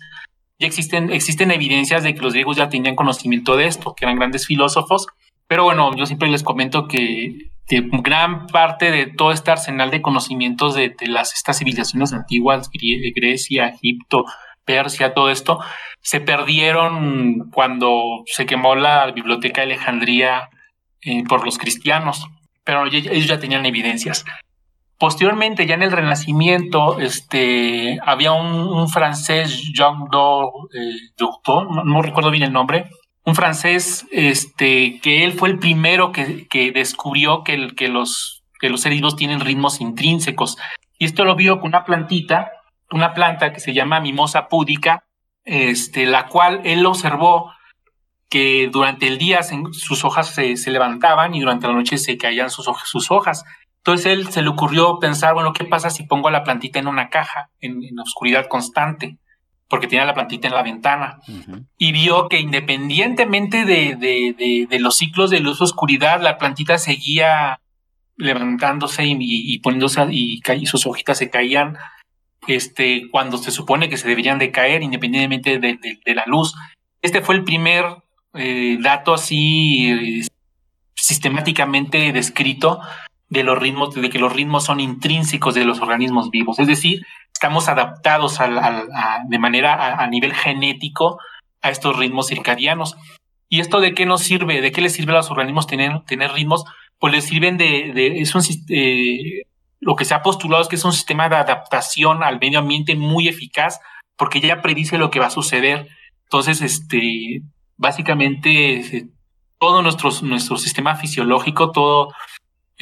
Ya existen, existen evidencias de que los griegos ya tenían conocimiento de esto, que eran grandes filósofos. Pero bueno, yo siempre les comento que, gran parte de todo este arsenal de conocimientos de, las, estas civilizaciones antiguas, Grecia, Egipto, Persia, todo esto, se perdieron cuando se quemó la biblioteca de Alejandría eh, por los cristianos, pero ellos ya tenían evidencias. Posteriormente, ya en el Renacimiento, este, había un, francés, Jean eh, no, recuerdo bien el nombre, un francés este, que él fue el primero que, que descubrió que, el, que, los, que los seres vivos tienen ritmos intrínsecos. Y esto lo vio con una plantita una planta que se llama mimosa púdica, este, la cual él observó que durante el día sus hojas se, levantaban y durante la noche se caían sus, sus, hojas. Entonces él se le ocurrió pensar, bueno, ¿qué pasa si pongo la plantita en una caja, en, oscuridad constante? Porque tenía la plantita en la ventana. Y vio que independientemente de, de, los ciclos de luz oscuridad, la plantita seguía levantándose y, poniéndose y, y sus hojitas se caían este, cuando se supone que se deberían de caer independientemente de, la luz. Este fue el primer eh, dato así eh, sistemáticamente descrito de los ritmos, de que los ritmos son intrínsecos de los organismos vivos. Es decir, estamos adaptados de manera a, nivel genético a estos ritmos circadianos. ¿Y esto de qué nos sirve? ¿De qué les sirve a los organismos tener, tener ritmos? Pues les sirven de, de es un, eh, lo que se ha postulado es que es un sistema de adaptación al medio ambiente muy eficaz porque ya predice lo que va a suceder. Entonces, este, básicamente, todo nuestro, nuestro sistema fisiológico, todo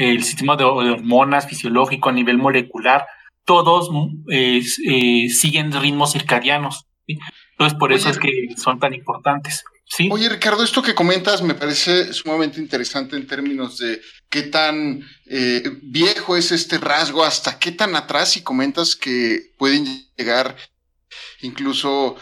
el sistema de, hormonas fisiológico a nivel molecular, todos eh, siguen ritmos circadianos. Entonces, por eso es que son tan importantes. Oye, Ricardo, esto que comentas me parece sumamente interesante en términos de qué tan eh, viejo es este rasgo, hasta qué tan atrás, y comentas que pueden llegar incluso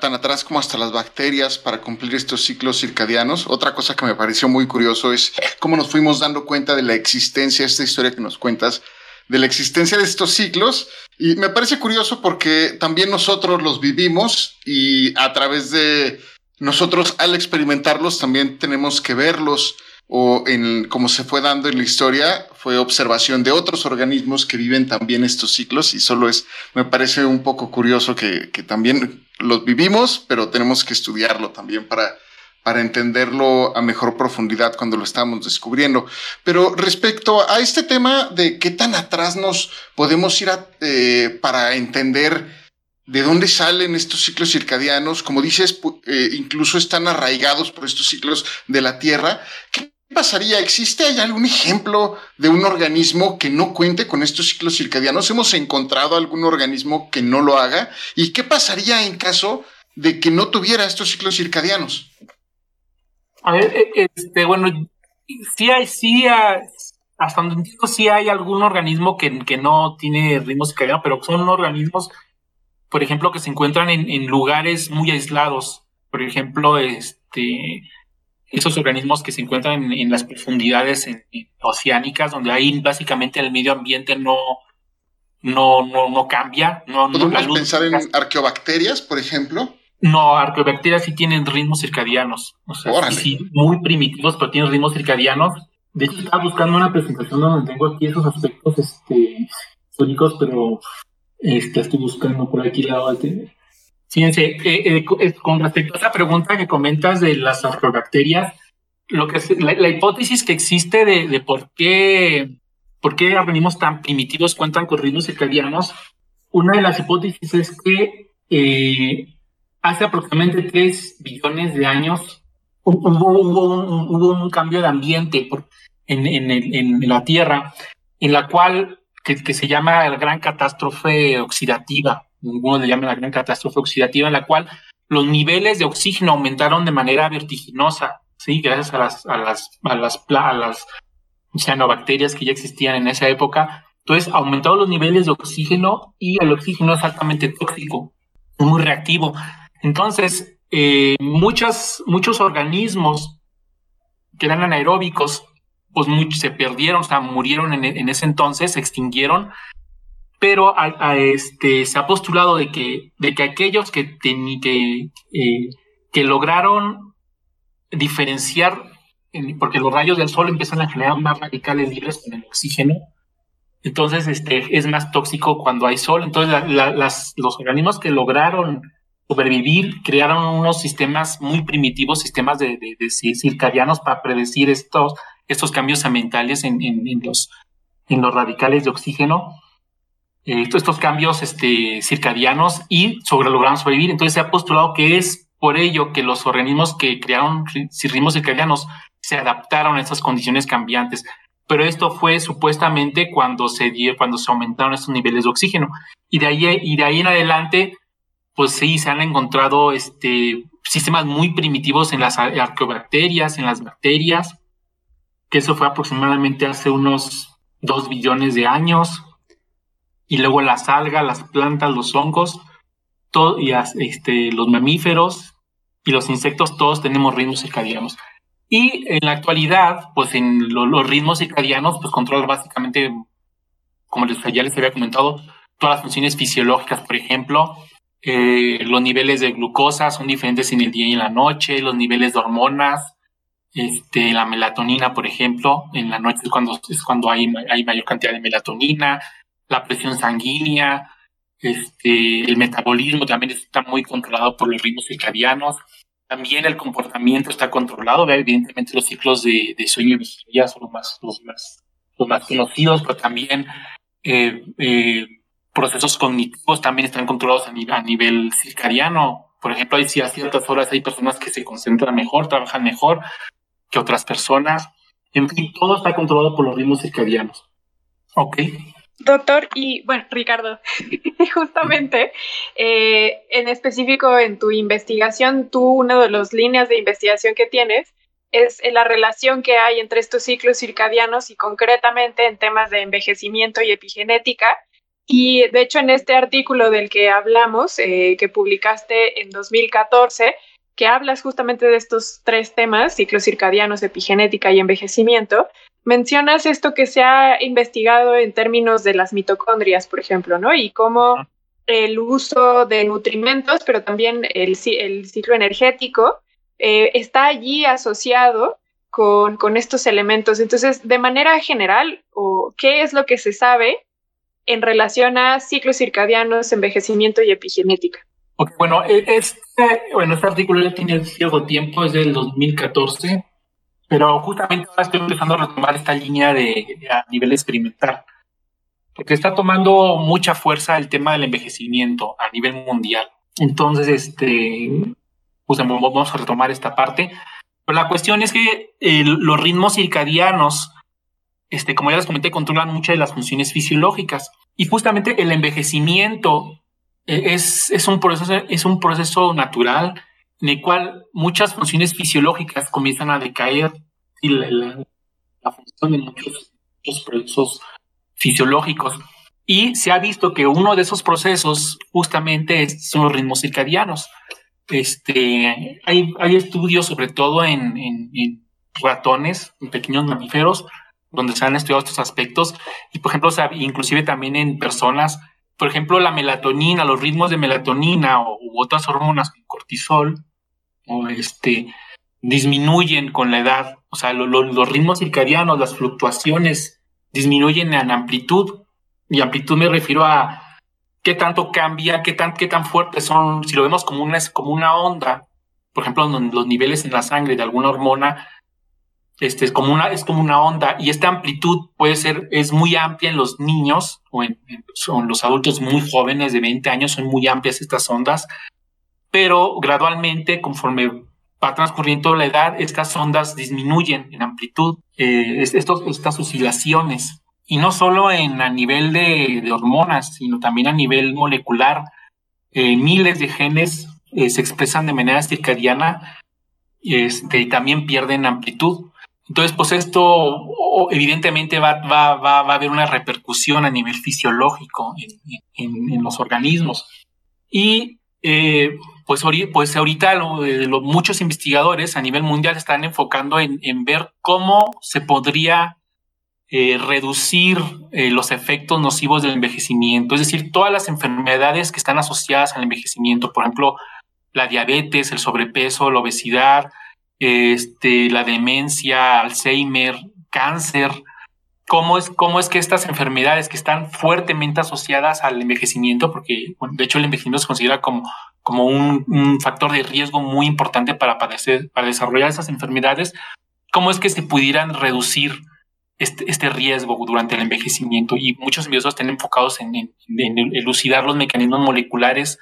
tan atrás como hasta las bacterias para cumplir estos ciclos circadianos. Otra cosa que me pareció muy curioso es cómo nos fuimos dando cuenta de la existencia, esta historia que nos cuentas, de la existencia de estos ciclos. Y me parece curioso porque también nosotros los vivimos y a través de nosotros al experimentarlos también tenemos que verlos o en como se fue dando en la historia fue observación de otros organismos que viven también estos ciclos y solo es me parece un poco curioso que, que también los vivimos pero tenemos que estudiarlo también para para entenderlo a mejor profundidad cuando lo estamos descubriendo. Pero respecto a este tema de qué tan atrás nos podemos ir eh, para entender de dónde salen estos ciclos circadianos, como dices, eh, incluso están arraigados por estos ciclos de la Tierra. ¿Qué pasaría? ¿Existe hay algún ejemplo de un organismo que no cuente con estos ciclos circadianos? ¿Hemos encontrado algún organismo que no lo haga? ¿Y qué pasaría en caso de que no tuviera estos ciclos circadianos? A ver, eh, este, bueno, sí hay, sí hasta donde entiendo, sí hay algún organismo que, que no tiene ritmo circadiano, pero son organismos por ejemplo, que se encuentran en, lugares muy aislados. Por ejemplo, este, esos organismos que se encuentran en, las profundidades oceánicas, donde ahí básicamente el medio ambiente no, no, no, no cambia. No, ¿Podemos pensar en arqueobacterias, por ejemplo? No, arqueobacterias sí tienen ritmos circadianos. O sea, sí, muy primitivos, pero tienen ritmos circadianos. De hecho, estaba buscando una presentación donde tengo aquí esos aspectos este, sónicos, pero este, estoy buscando por aquí la Fíjense, eh, eh, con respecto a esa pregunta que comentas de las arqueobacterias, lo que la, hipótesis que existe de, por qué por qué organismos tan primitivos cuentan con circadianos, una de las hipótesis es que eh, hace aproximadamente 3 billones de años hubo, un, cambio de ambiente en, la Tierra, en la cual, que, se llama la gran catástrofe oxidativa, algunos le llaman la gran catástrofe oxidativa, en la cual los niveles de oxígeno aumentaron de manera vertiginosa, sí, gracias a las, a las, a las, a las cianobacterias que ya existían en esa época. Entonces, aumentaron los niveles de oxígeno y el oxígeno es altamente tóxico, muy reactivo. Entonces, eh, muchas, muchos organismos que eran anaeróbicos, pues muchos se perdieron, o sea, murieron en, ese entonces, se extinguieron, pero a, este, se ha postulado de que, de que aquellos que, que, eh, que lograron diferenciar, porque los rayos del sol empiezan a generar más radicales libres con el oxígeno, entonces este, es más tóxico cuando hay sol, entonces los organismos que lograron sobrevivir, crearon unos sistemas muy primitivos, sistemas de, circadianos para predecir estos, estos cambios ambientales en, los, en los radicales de oxígeno, eh, estos cambios este, circadianos y sobre lograron sobrevivir. Entonces se ha postulado que es por ello que los organismos que crearon ritmos circadianos se adaptaron a estas condiciones cambiantes. Pero esto fue supuestamente cuando se dio, cuando se aumentaron estos niveles de oxígeno. Y de ahí, y de ahí en adelante pues sí, se han encontrado este, sistemas muy primitivos en las arqueobacterias, en las bacterias, que eso fue aproximadamente hace unos dos billones de años. Y luego las algas, las plantas, los hongos, todo, y este, los mamíferos y los insectos, todos tenemos ritmos circadianos. Y en la actualidad, pues en los ritmos circadianos, pues controlan básicamente, como les, ya les había comentado, todas las funciones fisiológicas, por ejemplo, eh, los niveles de glucosa son diferentes en el día y en la noche, los niveles de hormonas, este, la melatonina, por ejemplo, en la noche es cuando, es cuando hay, hay mayor cantidad de melatonina, la presión sanguínea, este, el metabolismo también está muy controlado por los ritmos circadianos. También el comportamiento está controlado, evidentemente los ciclos de, sueño y vigilia son los más, los más, los más conocidos, pero también eh, eh, procesos cognitivos también están controlados a, nivel, circadiano. Por ejemplo, hay, si a ciertas horas hay personas que se concentran mejor, trabajan mejor que otras personas. En fin, todo está controlado por los ritmos circadianos. Ok. Doctor, y bueno, Ricardo, justamente, eh, en específico en tu investigación, tú, una de las líneas de investigación que tienes es la relación que hay entre estos ciclos circadianos y concretamente en temas de envejecimiento y epigenética, y de hecho, en este artículo del que hablamos, eh, que publicaste en 2014, que hablas justamente de estos tres temas, ciclos circadianos, epigenética y envejecimiento, mencionas esto que se ha investigado en términos de las mitocondrias, por ejemplo, ¿no? Y cómo el uso de nutrimentos, pero también el, ciclo energético, eh, está allí asociado con, con, estos elementos. Entonces, de manera general, ¿o ¿qué es lo que se sabe en relación a ciclos circadianos, envejecimiento y epigenética. bueno, e, este, bueno, este artículo ya tiene cierto tiempo, es del 2014, pero justamente ahora estoy empezando a retomar esta línea de, a nivel experimental, porque está tomando mucha fuerza el tema del envejecimiento a nivel mundial. Entonces, este, pues vamos a retomar esta parte. Pero la cuestión es que los ritmos circadianos este, como ya les comenté, controlan muchas de las funciones fisiológicas. Y justamente el envejecimiento eh, es, es, un, proceso, es un proceso natural en el cual muchas funciones fisiológicas comienzan a decaer y la, función de muchos, procesos fisiológicos. Y se ha visto que uno de esos procesos justamente son los ritmos circadianos. Este, hay, hay estudios sobre todo en, en, en ratones, en pequeños mamíferos, donde se han estudiado estos aspectos y, por ejemplo, inclusive también en personas, por ejemplo, la melatonina, los ritmos de melatonina o, u otras hormonas como cortisol, o este, disminuyen con la edad. O sea, los ritmos circadianos, las fluctuaciones disminuyen en amplitud. Y amplitud me refiero a qué tanto cambia, qué tan, qué tan fuertes son, si lo vemos como una, como una onda, por ejemplo, los niveles en la sangre de alguna hormona, este es como una, es como una onda y esta amplitud puede ser, es muy amplia en los niños o en, los adultos muy jóvenes de 20 años, son muy amplias estas ondas, pero gradualmente conforme va transcurriendo la edad, estas ondas disminuyen en amplitud, eh, estos, estas oscilaciones y no solo en a nivel de, hormonas, sino también a nivel molecular. Eh, miles de genes eh, se expresan de manera circadiana este, y también pierden amplitud. Entonces, pues esto evidentemente va, va, va, a haber una repercusión a nivel fisiológico en, los organismos. Y eh, pues, pues ahorita muchos investigadores a nivel mundial están enfocando en, en ver cómo se podría eh, reducir eh, los efectos nocivos del envejecimiento, es decir, todas las enfermedades que están asociadas al envejecimiento, por ejemplo, la diabetes, el sobrepeso, la obesidad, este, la demencia, Alzheimer, cáncer, cómo es, cómo es que estas enfermedades que están fuertemente asociadas al envejecimiento, porque de hecho el envejecimiento se considera como, como un, factor de riesgo muy importante para padecer, para desarrollar esas enfermedades, cómo es que se pudieran reducir este, este, riesgo durante el envejecimiento y muchos investigadores están enfocados en, elucidar los mecanismos moleculares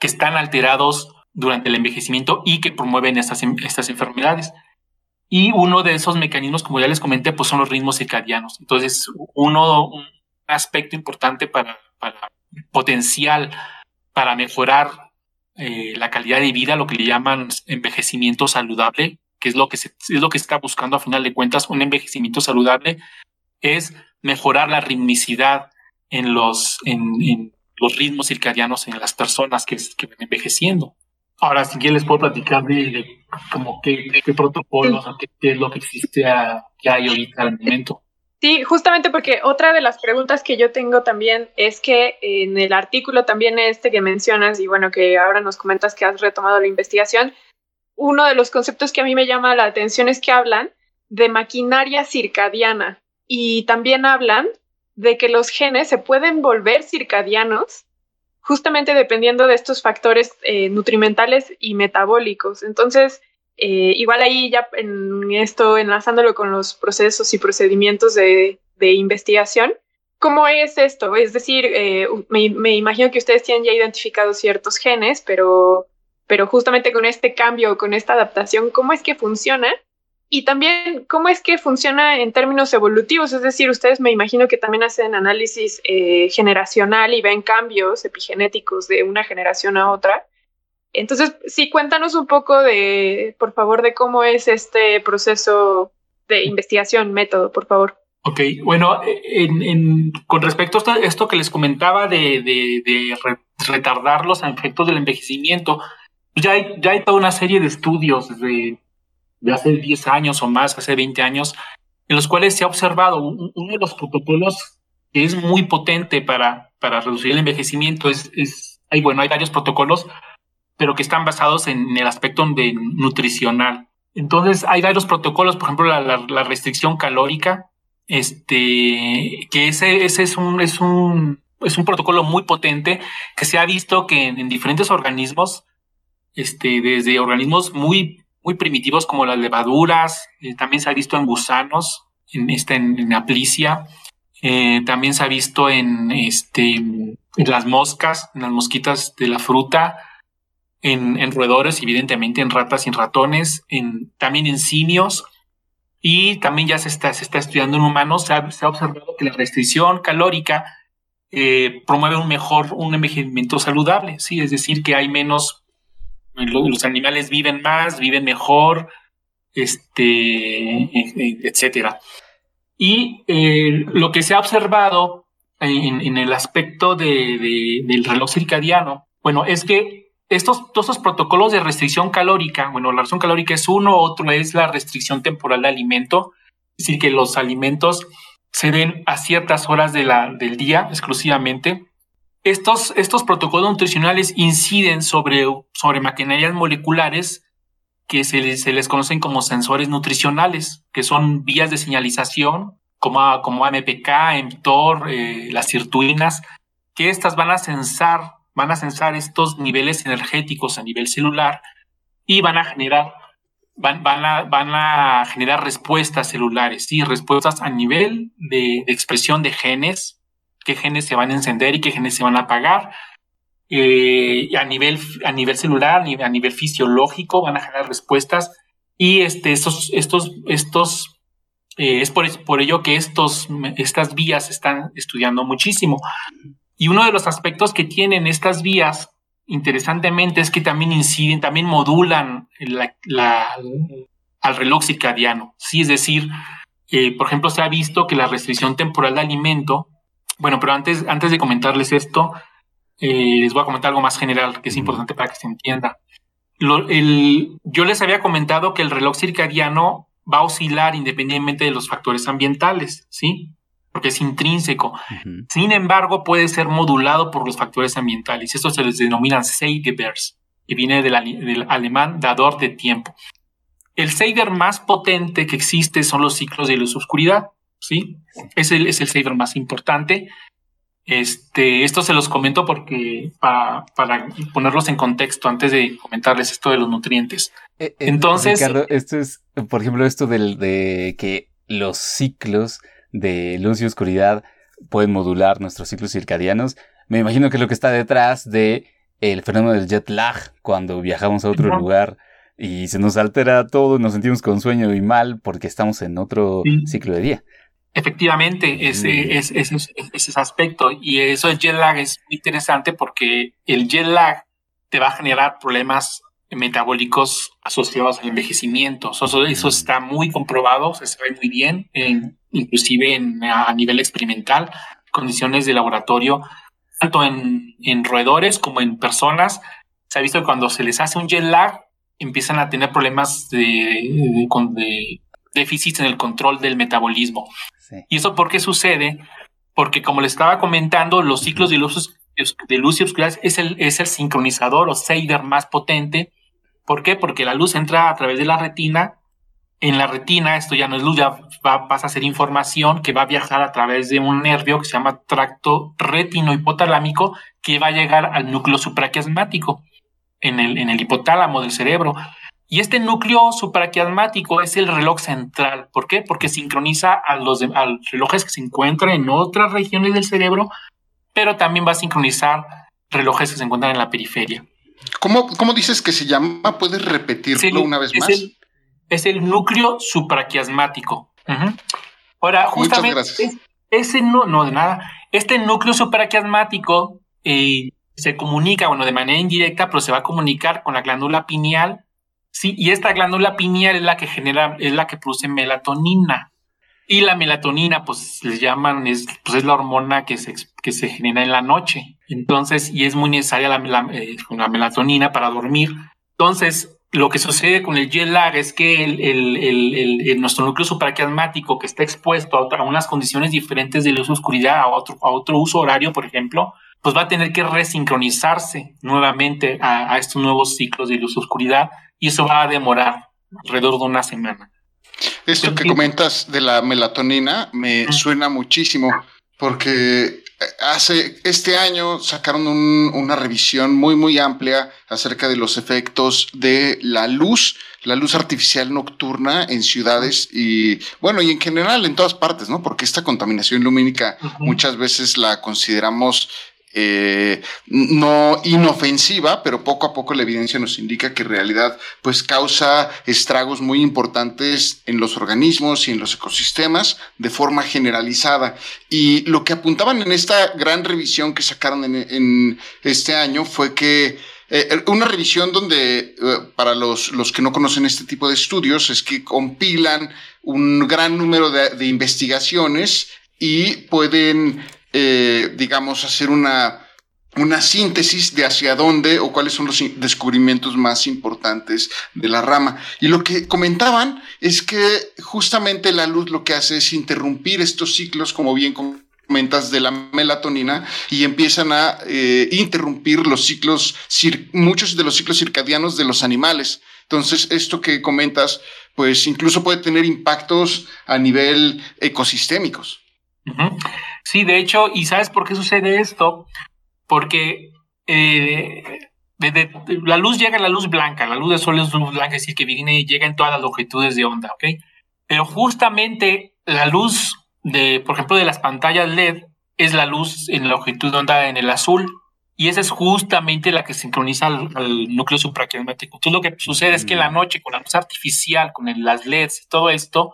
que están alterados durante el envejecimiento y que promueven estas, estas enfermedades. Y uno de esos mecanismos, como ya les comenté, pues son los ritmos circadianos. Entonces, uno, un aspecto importante para, para potencial para mejorar eh, la calidad de vida, lo que le llaman envejecimiento saludable, que es lo que, se, es lo que está buscando a final de cuentas un envejecimiento saludable, es mejorar la ritmicidad en los, en, los ritmos circadianos en las personas que, que van envejeciendo. Ahora, si quieren, les puedo platicar de, como qué, protocolos, qué, es lo que existe a, que hay ahorita al momento. Sí, justamente porque otra de las preguntas que yo tengo también es que en el artículo también este que mencionas y bueno, que ahora nos comentas que has retomado la investigación, uno de los conceptos que a mí me llama la atención es que hablan de maquinaria circadiana y también hablan de que los genes se pueden volver circadianos justamente dependiendo de estos factores eh, nutrimentales y metabólicos. Entonces, eh, igual ahí ya en esto, enlazándolo con los procesos y procedimientos de, investigación, ¿cómo es esto? Es decir, eh, me, imagino que ustedes tienen ya identificado ciertos genes, pero pero justamente con este cambio, con esta adaptación, ¿cómo es que funciona? Y también, ¿cómo es que funciona en términos evolutivos? Es decir, ustedes me imagino que también hacen análisis eh, generacional y ven cambios epigenéticos de una generación a otra. Entonces, sí, cuéntanos un poco de, por favor, de cómo es este proceso de investigación, método, por favor. Ok, bueno, en, con respecto a esto, que les comentaba de, de retardar los efectos del envejecimiento, ya hay, ya hay toda una serie de estudios de, de hace 10 años o más, hace 20 años, en los cuales se ha observado uno de los protocolos que es muy potente para, para reducir el envejecimiento. Es, es, hay, bueno, hay varios protocolos, pero que están basados en el aspecto de nutricional. Entonces, hay varios protocolos, por ejemplo, la, restricción calórica, este, que ese, ese es un, es un, es un protocolo muy potente que se ha visto que en diferentes organismos este, desde organismos muy, muy primitivos como las levaduras, eh, también se ha visto en gusanos, en, este, en, aplicia, eh, también se ha visto en, este, en las moscas, en las mosquitas de la fruta, en, en roedores, evidentemente en ratas y en ratones, en, también en simios, y también ya se está, se está estudiando en humanos, se ha, se ha observado que la restricción calórica eh, promueve un mejor, un envejecimiento saludable, sí, es decir, que hay menos los animales viven más, viven mejor, este, etcétera. Y eh, lo que se ha observado en, el aspecto de, del reloj circadiano, bueno, es que estos, todos estos protocolos de restricción calórica, bueno, la restricción calórica es uno, otro es la restricción temporal de alimento, es decir, que los alimentos se den a ciertas horas de la, del día exclusivamente, estos, estos protocolos nutricionales inciden sobre, sobre maquinarias moleculares que se les, se les conocen como sensores nutricionales, que son vías de señalización como, como AMPK, mTOR, eh, las sirtuinas, que estas van a sensar, van a sensar estos niveles energéticos a nivel celular y van a generar, van, van, a, van a generar respuestas celulares, ¿sí? respuestas a nivel de, expresión de genes, qué genes se van a encender y qué genes se van a apagar. Eh, a, nivel, a nivel celular, a nivel, fisiológico, van a generar respuestas y este, estos, estos, estos eh, es por, por, ello que estos, estas vías se están estudiando muchísimo. Y uno de los aspectos que tienen estas vías, interesantemente, es que también inciden, también modulan al reloj circadiano. Sí, es decir, eh, por ejemplo, se ha visto que la restricción temporal de alimento, bueno, pero antes, antes de comentarles esto, eh, les voy a comentar algo más general que es importante para que se entienda. yo les había comentado que el reloj circadiano va a oscilar independientemente de los factores ambientales, ¿sí? porque es intrínseco. Sin embargo, puede ser modulado por los factores ambientales. Esto se les denomina Zeitgebers, que viene del, alemán dador de tiempo. El Seiger más potente que existe son los ciclos de luz-oscuridad, ¿sí? Es el, es el más importante. Este, esto se los comento porque para, ponerlos en contexto antes de comentarles esto de los nutrientes. Eh, eh, Entonces, Ricardo, esto es, por ejemplo, esto del, de que los ciclos de luz y oscuridad pueden modular nuestros ciclos circadianos. Me imagino que es lo que está detrás de el fenómeno del jet lag cuando viajamos a otro lugar y se nos altera todo, nos sentimos con sueño y mal porque estamos en otro ciclo de día. Efectivamente, ese, es, ese aspecto. Y eso del jet lag es muy interesante porque el jet lag te va a generar problemas metabólicos asociados al envejecimiento. Eso, eso está muy comprobado, se sabe muy bien, inclusive en, a nivel experimental, condiciones de laboratorio, tanto en, roedores como en personas. Se ha visto que cuando se les hace un jet lag, empiezan a tener problemas de, de, déficits en el control del metabolismo. ¿Y eso por qué sucede? Porque como les estaba comentando, los ciclos de luz, de luz y oscuridad es el, es el sincronizador o Seider más potente ¿Por qué? Porque la luz entra a través de la retina. En la retina, esto ya no es luz, ya va, pasa a ser información que va a viajar a través de un nervio que se llama tracto retino hipotalámico, que va a llegar al núcleo supraquiasmático en el, en el hipotálamo del cerebro. Y este núcleo supraquiasmático es el reloj central. ¿Por qué? Porque sincroniza a los, a los relojes que se encuentran en otras regiones del cerebro, pero también va a sincronizar relojes que se encuentran en la periferia. ¿Cómo, ¿Cómo, dices que se llama? ¿Puedes repetirlo una vez más? es el núcleo supraquiasmático. Ahora, justamente, ese no, no, de nada. Este núcleo supraquiasmático eh, se comunica, bueno, de manera indirecta, pero se va a comunicar con la glándula pineal. Sí, y esta glándula pineal es la que genera, es la que produce melatonina. Y la melatonina, pues les llaman, es, pues es la hormona que se, que se genera en la noche. Entonces, y es muy necesaria la, eh, melatonina para dormir. Entonces, lo que sucede con el jet lag es que el, nuestro núcleo supraquiasmático que está expuesto a, unas condiciones diferentes de luz oscuridad, a otro, a otro uso horario, por ejemplo, pues va a tener que resincronizarse nuevamente a, a estos nuevos ciclos de luz oscuridad y eso va a demorar alrededor de una semana. Esto que comentas de la melatonina me suena muchísimo porque eh, hace este año sacaron una revisión muy muy amplia acerca de los efectos de la luz, la luz artificial nocturna en ciudades y bueno, y en general en todas partes, ¿no? Porque esta contaminación lumínica muchas veces la consideramos eh, no inofensiva, pero poco a poco la evidencia nos indica que en realidad pues causa estragos muy importantes en los organismos y en los ecosistemas de forma generalizada. Y lo que apuntaban en esta gran revisión que sacaron en, este año fue que eh, una revisión donde, eh, para los, los, que no conocen este tipo de estudios, es que compilan un gran número de investigaciones y pueden eh, digamos, hacer una, una síntesis de hacia dónde o cuáles son los descubrimientos más importantes de la rama. Y lo que comentaban es que justamente la luz lo que hace es interrumpir estos ciclos, como bien comentas, de la melatonina y empiezan a eh, interrumpir los ciclos, muchos de los ciclos circadianos de los animales. Entonces, esto que comentas, pues incluso puede tener impactos a nivel ecosistémicos. Sí, de hecho, ¿y sabes por qué sucede esto? Porque eh, la luz llega a la luz blanca, la luz del sol es luz blanca, es decir, que viene y llega en todas las longitudes de onda, ¿ok? Pero justamente la luz de, por ejemplo, de las pantallas LED es la luz en longitud de onda en el azul. Y esa es justamente la que sincroniza al, núcleo supraquiasmático. Entonces lo que sucede es que en la mm. noche, con la luz artificial, con las LEDs y todo esto,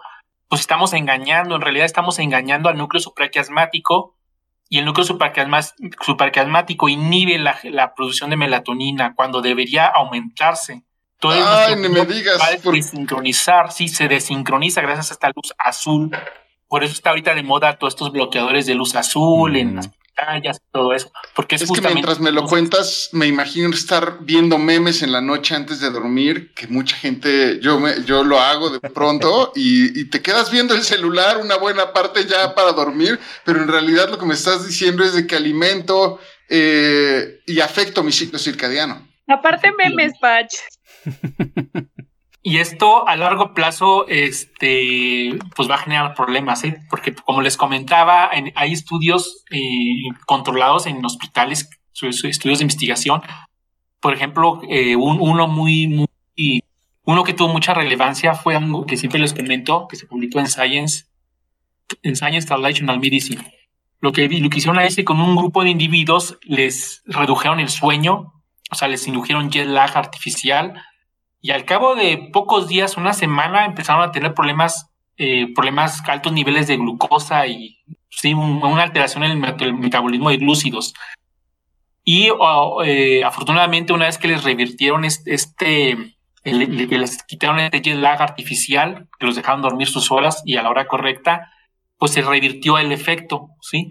pues estamos engañando, en realidad estamos engañando al núcleo supraquiasmático y el núcleo supraquiasmático inhibe la, la, producción de melatonina cuando debería aumentarse. Todo Ay, ni me digas. Va a desincronizar, sí, se desincroniza gracias a esta luz azul. Por eso está ahorita de moda todos estos bloqueadores de luz azul en las pantallas, todo eso. Porque es, que mientras me lo cuentas, me imagino estar viendo memes en la noche antes de dormir, que mucha gente, yo, me, yo lo hago de pronto y, y te quedas viendo el celular una buena parte ya para dormir, pero en realidad lo que me estás diciendo es de que alimento eh, y afecto mi ciclo circadiano. Aparte memes, Patch. Y esto a largo plazo, este, pues va a generar problemas, ¿eh? porque como les comentaba, hay estudios eh, controlados en hospitales, estudios de investigación. Por ejemplo, eh, uno muy, muy, uno que tuvo mucha relevancia fue algo que siempre les comento, que se publicó en Science, en Science Translational Medicine. Lo que, lo que hicieron es con un grupo de individuos les redujeron el sueño, o sea, les indujeron jet lag artificial, y al cabo de pocos días, una semana, empezaron a tener problemas, eh, problemas altos niveles de glucosa y sí, una alteración en el, metabolismo de glúcidos. Y eh, afortunadamente, una vez que les revirtieron este, que les quitaron este jet artificial, que los dejaron dormir sus horas y a la hora correcta, pues se revirtió el efecto, ¿sí?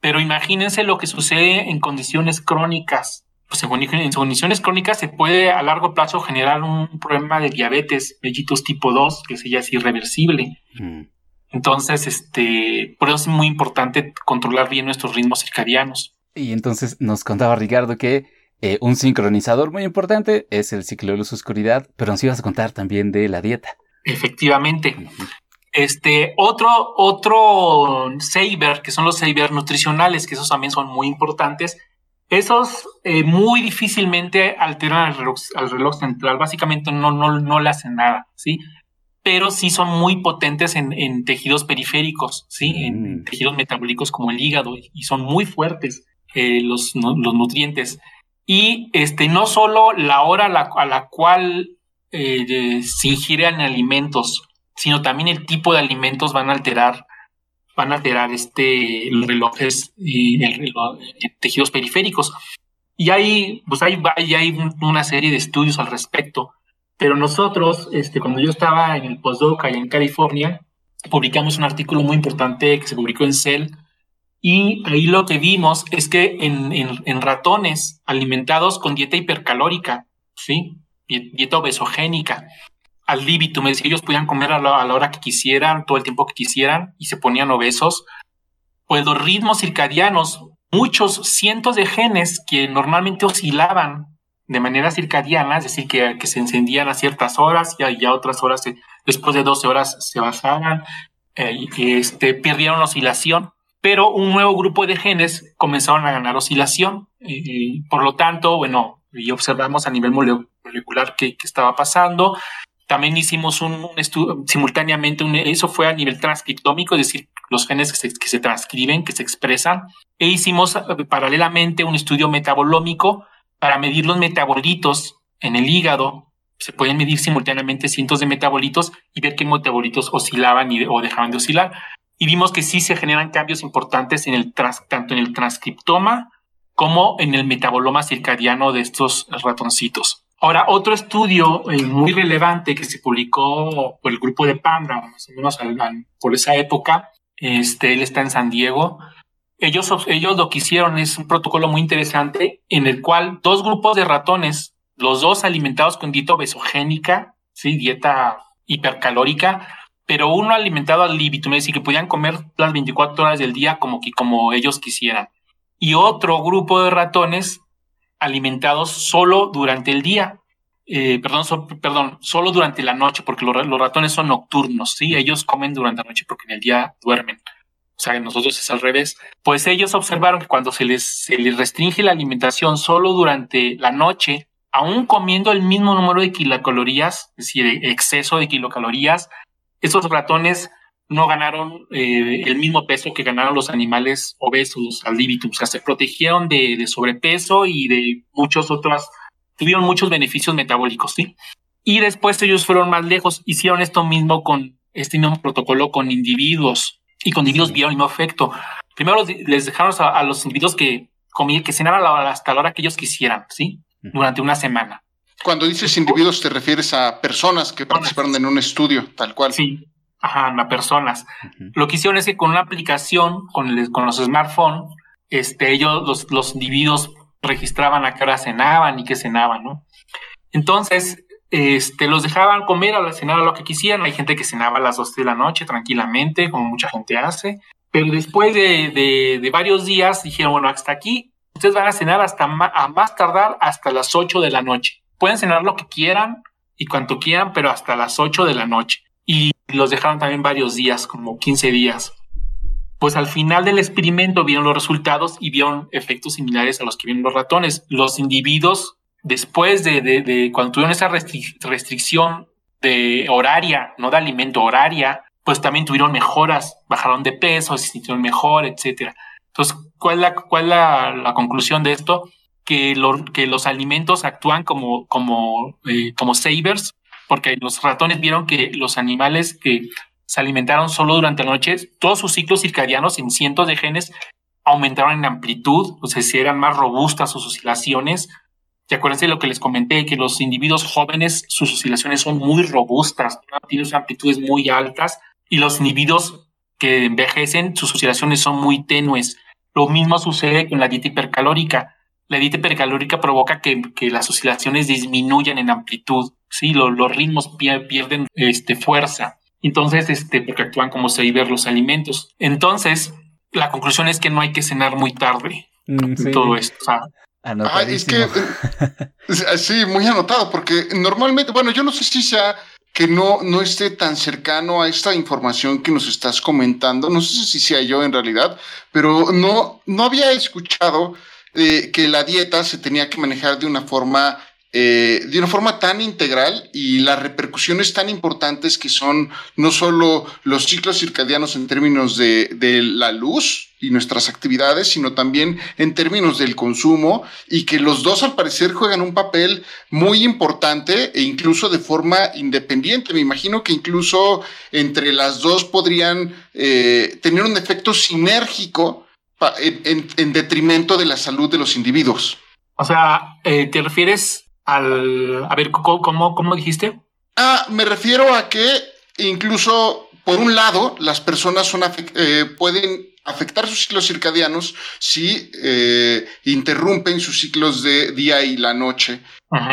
Pero imagínense lo que sucede en condiciones crónicas pues en condiciones crónicas se puede a largo plazo generar un problema de diabetes mellitus tipo 2, que sería es irreversible. Mm. Entonces, este, por eso es muy importante controlar bien nuestros ritmos circadianos. Y entonces nos contaba Ricardo que eh, un sincronizador muy importante es el ciclo de luz oscuridad, pero nos ibas a contar también de la dieta. Efectivamente. Este, otro, otro saber, que son los saber nutricionales, que esos también son muy importantes, esos eh, muy difícilmente alteran al reloj, al reloj, central, básicamente no, no, no le hacen nada, ¿sí? Pero sí son muy potentes en, en tejidos periféricos, ¿sí? En mm. tejidos metabólicos como el hígado y son muy fuertes eh, los, los nutrientes. Y este, no solo la hora a la, a la cual eh, se ingieren alimentos, sino también el tipo de alimentos van a alterar van a alterar este, los relojes y el tejidos periféricos. Y hay, pues hay, hay una serie de estudios al respecto. Pero nosotros, este, cuando yo estaba en el postdoc allá en California, publicamos un artículo muy importante que se publicó en Cell. Y ahí lo que vimos es que en, en, ratones alimentados con dieta hipercalórica, ¿sí? Dieta obesogénica, al libitum, es decir, ellos podían comer a la, hora que quisieran, todo el tiempo que quisieran y se ponían obesos. Pues los ritmos circadianos, muchos cientos de genes que normalmente oscilaban de manera circadiana, es decir, que, se encendían a ciertas horas y a, otras horas, después de 12 horas se bajaban eh, y que este, perdieron oscilación. Pero un nuevo grupo de genes comenzaron a ganar oscilación. y por lo tanto, bueno, y observamos a nivel molecular qué, qué estaba pasando. También hicimos un, estudio simultáneamente, eso fue a nivel transcriptómico, es decir, los genes que se, transcriben, que se expresan, e hicimos eh, paralelamente un estudio metabolómico para medir los metabolitos en el hígado. Se pueden medir simultáneamente cientos de metabolitos y ver qué metabolitos oscilaban y, o dejaban de oscilar. Y vimos que sí se generan cambios importantes en el tanto en el transcriptoma como en el metaboloma circadiano de estos ratoncitos. Ahora, otro estudio eh, muy relevante que se publicó por el grupo de Panda, más o menos por esa época, este, él está en San Diego. Ellos, ellos lo que hicieron es un protocolo muy interesante en el cual dos grupos de ratones, los dos alimentados con dieta obesogénica, ¿sí? dieta hipercalórica, pero uno alimentado al libitum, es decir, que podían comer las 24 horas del día como, que, como ellos quisieran. Y otro grupo de ratones alimentados solo durante el día. Eh, perdón, perdón, solo durante la noche, porque los, ratones son nocturnos, ¿sí? Ellos comen durante la noche porque en el día duermen. o sea, nosotros es al revés, pues ellos observaron que cuando se les, se les restringe la alimentación solo durante la noche, aún comiendo el mismo número de kilocalorías, es decir, exceso de kilocalorías, esos ratones no ganaron eh, el mismo peso que ganaron los animales obesos, los aldivitum. O sea, se protegieron de, de, sobrepeso y de muchos otros, tuvieron muchos beneficios metabólicos, ¿sí? Y después ellos fueron más lejos, hicieron esto mismo con este mismo protocolo con individuos y con individuos vieron el mismo efecto. Primero les dejaron a, los individuos que comían, que cenaran hasta la hora que ellos quisieran, ¿sí? Durante una semana. Cuando dices individuos, te refieres a personas que participaron en un estudio, tal cual. Sí, ajá, a personas. Lo que hicieron es que con una aplicación, con, con los smartphones, este, ellos, los, los individuos registraban a qué hora cenaban y qué cenaban, ¿no? Entonces, este, los dejaban comer a la cenar a lo que quisieran. Hay gente que cenaba a las 12 de la noche tranquilamente, como mucha gente hace. Pero después de, de, de varios días dijeron, bueno, hasta aquí, ustedes van a cenar hasta a más tardar hasta las 8 de la noche. Pueden cenar lo que quieran y cuanto quieran, pero hasta las 8 de la noche. Y los dejaron también varios días, como 15 días. Pues al final del experimento vieron los resultados y vieron efectos similares a los que vieron los ratones. Los individuos, después de, de, cuando tuvieron esa restricción de horaria, no de alimento, horaria, pues también tuvieron mejoras, bajaron de peso, se sintieron mejor, etcétera. Entonces, ¿cuál es la, cuál la, conclusión de esto? Que, que los alimentos actúan como, como, eh, como savers porque los ratones vieron que los animales que se alimentaron solo durante la noche, todos sus ciclos circadianos en cientos de genes aumentaron en amplitud, o sea, si eran más robustas sus oscilaciones. Y acuérdense de lo que les comenté, que los individuos jóvenes, sus oscilaciones son muy robustas, tienen amplitudes muy altas, y los individuos que envejecen, sus oscilaciones son muy tenues. Lo mismo sucede con la dieta hipercalórica. La dieta hipercalórica provoca que, que las oscilaciones disminuyan en amplitud sí, los ritmos pierden este, fuerza. Entonces, este, porque actúan como ver los alimentos. Entonces, la conclusión es que no hay que cenar muy tarde. Mm, todo esto. Ah, es que sí, muy anotado, porque normalmente, bueno, yo no sé si sea que no, no esté tan cercano a esta información que nos estás comentando. No sé si sea yo en realidad, pero no, no había escuchado eh, que la dieta se tenía que manejar de una forma eh, de una forma tan integral y las repercusiones tan importantes que son no solo los ciclos circadianos en términos de, la luz y nuestras actividades, sino también en términos del consumo y que los dos al parecer juegan un papel muy importante e incluso de forma independiente. Me imagino que incluso entre las dos podrían eh, tener un efecto sinérgico en, en, en, detrimento de la salud de los individuos. O sea, eh, ¿te refieres al... A ver, ¿cómo, cómo, dijiste? Ah, me refiero a que incluso, por un lado, las personas son eh, pueden afectar sus ciclos circadianos si eh, interrumpen sus ciclos de día y la noche.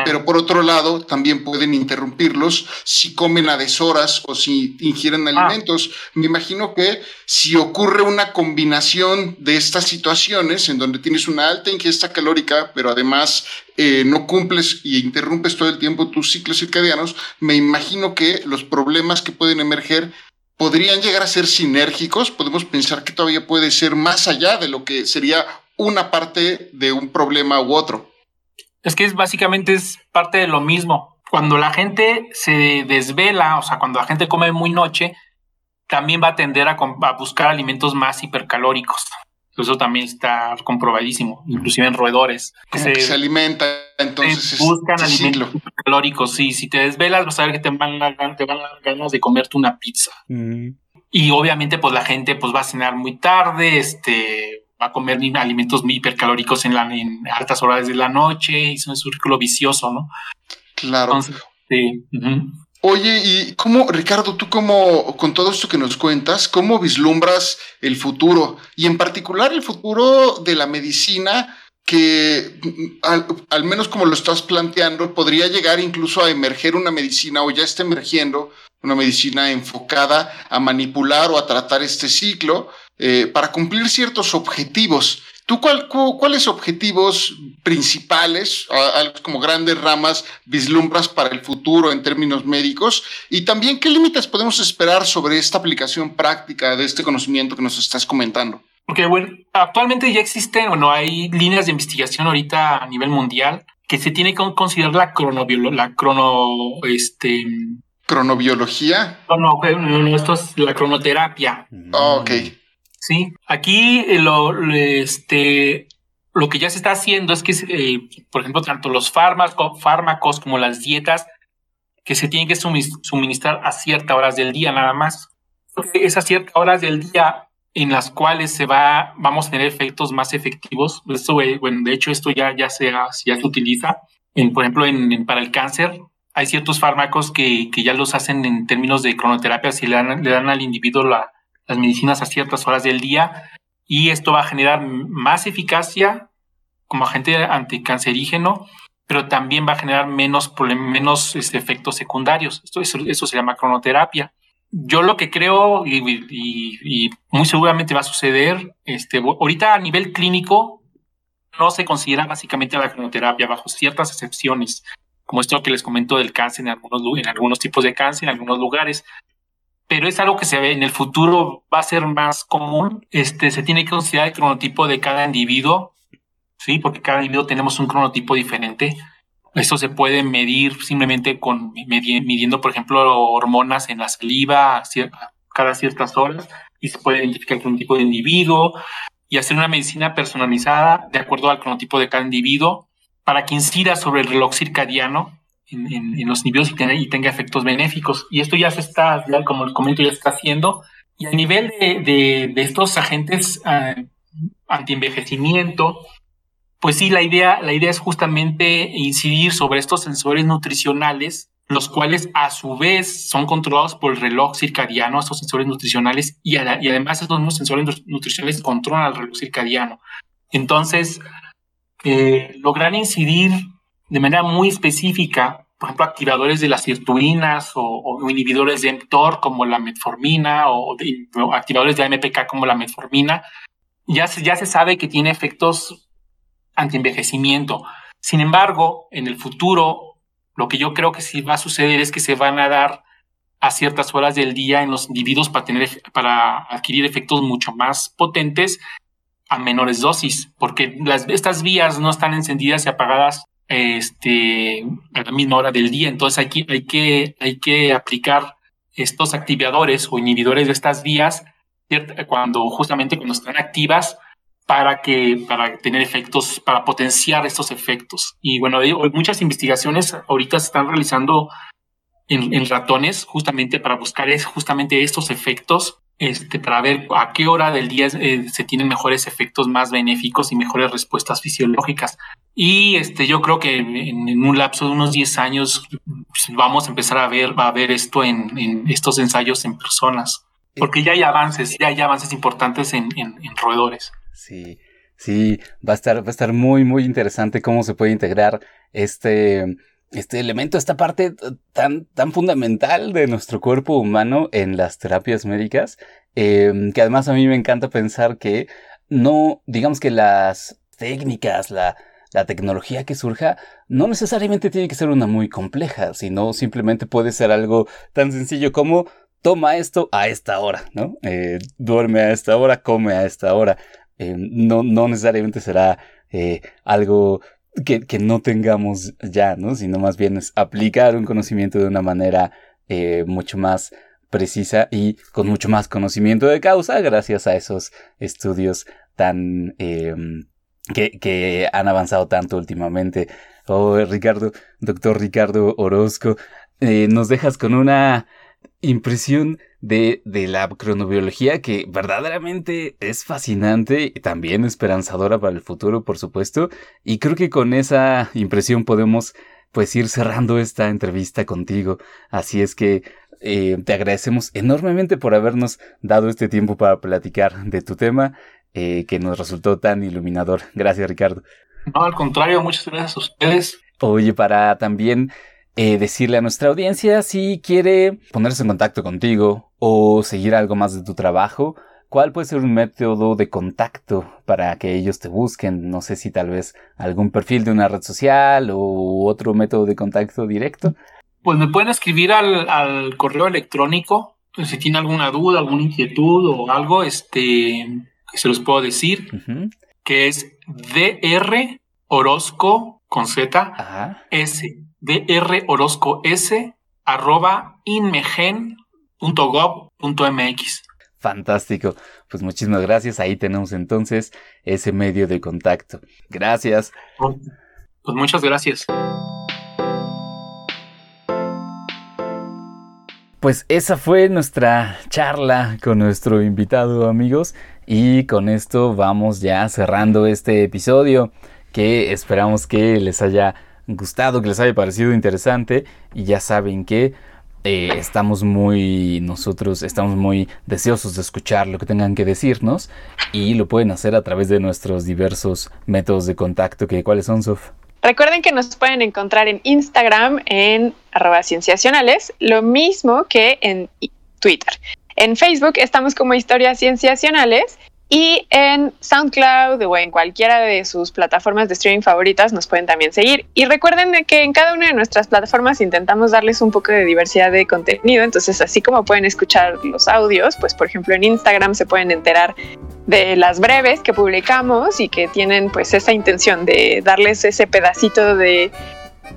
Pero por otro lado, también pueden interrumpirlos si comen a deshoras o si ingieren ah. alimentos. Me imagino que si ocurre una combinación de estas situaciones en donde tienes una alta ingesta calórica, pero además eh, no cumples y interrumpes todo el tiempo tus ciclos circadianos, me imagino que los problemas que pueden emerger podrían llegar a ser sinérgicos, podemos pensar que todavía puede ser más allá de lo que sería una parte de un problema u otro. Es que es básicamente es parte de lo mismo. Cuando la gente se desvela, o sea, cuando la gente come muy noche, también va a tender a, a buscar alimentos más hipercalóricos. Eso también está comprobadísimo, inclusive en roedores. Que se, alimenta, entonces. buscan alimentos calóricos. Sí, si te desvelas, vas a ver que te van a, te van a ganas de comerte una pizza. Mm. Y obviamente, pues la gente pues va a cenar muy tarde, este, va a comer alimentos muy hipercalóricos en, la, en altas horas de la noche, y es un círculo vicioso, ¿no? Claro. sí. Oye, y cómo, Ricardo, tú cómo, con todo esto que nos cuentas, cómo vislumbras el futuro y en particular el futuro de la medicina que al, menos como lo estás planteando, podría llegar incluso a emerger una medicina o ya está emergiendo una medicina enfocada a manipular o a tratar este ciclo eh, para cumplir ciertos objetivos ¿Tú cuáles objetivos principales, como grandes ramas, vislumbras para el futuro en términos médicos? Y también, ¿qué límites podemos esperar sobre esta aplicación práctica de este conocimiento que nos estás comentando? Porque, bueno, actualmente ya existen, bueno, hay líneas de investigación ahorita a nivel mundial que se tiene que considerar la cronobiología, la crono, este... ¿Cronobiología? No, no, esto es la cronoterapia. Oh, ok. Sí, aquí eh, lo, este, lo que ya se está haciendo es que, eh, por ejemplo, tanto los fármacos, fármacos como las dietas que se tienen que suministrar a ciertas horas del día nada más. Esas ciertas horas del día en las cuales se va, vamos a tener efectos más efectivos. Esto, eh, bueno, de hecho, esto ya, ya, se, ya se utiliza. En, por ejemplo, en, para el cáncer, hay ciertos fármacos que, que, ya los hacen en términos de cronoterapia, si le dan, le dan al individuo la, las medicinas a ciertas horas del día, y esto va a generar más eficacia como agente anticancerígeno, pero también va a generar menos, menos este, efectos secundarios. Esto, eso, se llama cronoterapia yo lo que creo y, muy seguramente va a suceder, este, ahorita a nivel clínico no se considera básicamente la cronoterapia bajo ciertas excepciones, como esto que les comento del cáncer en algunos, en algunos tipos de cáncer, en algunos lugares. Pero es algo que se ve en el futuro, va a ser más común. Este, se tiene que considerar el cronotipo de cada individuo, sí, porque cada individuo tenemos un cronotipo diferente. Esto se puede medir simplemente con midiendo, por ejemplo, hormonas en la saliva cada ciertas horas y se puede identificar con un tipo de individuo y hacer una medicina personalizada de acuerdo al cronotipo de cada individuo para que incida sobre el reloj circadiano en, los individuos y tenga, efectos benéficos. Y esto ya se está, como les comento, ya se está haciendo. Y a nivel de, estos agentes uh, antienvejecimiento, pues sí, la idea, la idea es justamente incidir sobre estos sensores nutricionales, los cuales a su vez son controlados por el reloj circadiano, estos sensores nutricionales, y, además estos mismos sensores nutricionales controlan el reloj circadiano. Entonces, eh, lograr incidir de manera muy específica, por ejemplo, activadores de las sirtuinas o, inhibidores de mTOR como la metformina o, activadores de MPK como la metformina, ya ya se sabe que tiene efectos antienvejecimiento. Sin embargo, en el futuro, lo que yo creo que sí va a suceder es que se van a dar a ciertas horas del día en los individuos para, tener, para adquirir efectos mucho más potentes a menores dosis, porque las, estas vías no están encendidas y apagadas este, a la misma hora del día. Entonces hay que, hay que, hay que aplicar estos activadores o inhibidores de estas vías cuando justamente cuando están activas para que para tener efectos, para potenciar estos efectos. Y bueno, muchas investigaciones ahorita se están realizando en, ratones justamente para buscar es, justamente estos efectos, este, para ver a qué hora del día eh, se tienen mejores efectos más benéficos y mejores respuestas fisiológicas. Y este, yo creo que en, un lapso de unos 10 años pues, vamos a empezar a ver, a ver esto en, en, estos ensayos en personas, porque ya hay avances, ya hay avances importantes en, en roedores. Sí, sí, va a estar, va a estar muy, muy interesante cómo se puede integrar este, este elemento, esta parte tan, tan fundamental de nuestro cuerpo humano en las terapias médicas, em, que además a mí me encanta pensar que no, digamos que las técnicas, la, la tecnología que surja, no necesariamente tiene que ser una muy compleja, sino simplemente puede ser algo tan sencillo como toma esto a esta hora, ¿no? Eh, duerme a esta hora, come a esta hora. Eh, no, no necesariamente será eh, algo que, no tengamos ya, ¿no? Sino más bien es aplicar un conocimiento de una manera eh, mucho más precisa y con mucho más conocimiento de causa gracias a esos estudios tan em, que, que, han avanzado tanto últimamente. Oh, Ricardo, doctor Ricardo Orozco, nos dejas con una impresión de, de, la cronobiología que verdaderamente es fascinante y también esperanzadora para el futuro, por supuesto. Y creo que con esa impresión podemos pues ir cerrando esta entrevista contigo. Así es que eh, te agradecemos enormemente por habernos dado este tiempo para platicar de tu tema eh, que nos resultó tan iluminador. Gracias, Ricardo. No, al contrario, muchas gracias a ustedes. Oye, para también eh, decirle a nuestra audiencia si quiere ponerse en contacto contigo o seguir algo más de tu trabajo, ¿cuál puede ser un método de contacto para que ellos te busquen? No sé si tal vez algún perfil de una red social o otro método de contacto directo. Pues me pueden escribir al, correo electrónico pues, si tienen alguna duda, alguna inquietud o algo, este, se los puedo decir, que es dr orozco con z s arroba inmegen.gov.mx. Fantástico. Pues muchísimas gracias. Ahí tenemos entonces ese medio de contacto. Gracias. Pues muchas gracias. Pues esa fue nuestra charla con nuestro invitado amigos y con esto vamos ya cerrando este episodio que esperamos que les haya gustado, que les haya parecido interesante y ya saben que eh, estamos muy, nosotros estamos muy deseosos de escuchar lo que tengan que decirnos y lo pueden hacer a través de nuestros diversos métodos de contacto que cuáles son, Sof. Recuerden que nos pueden encontrar en Instagram en arroba cienciacionales, lo mismo que en Twitter. En Facebook estamos como Historias Cienciacionales y en SoundCloud o en cualquiera de sus plataformas de streaming favoritas nos pueden también seguir. Y recuerden que en cada una de nuestras plataformas intentamos darles un poco de diversidad de contenido. Entonces, así como pueden escuchar los audios, pues por ejemplo en Instagram se pueden enterar de las breves que publicamos y que tienen pues esa intención de darles ese pedacito de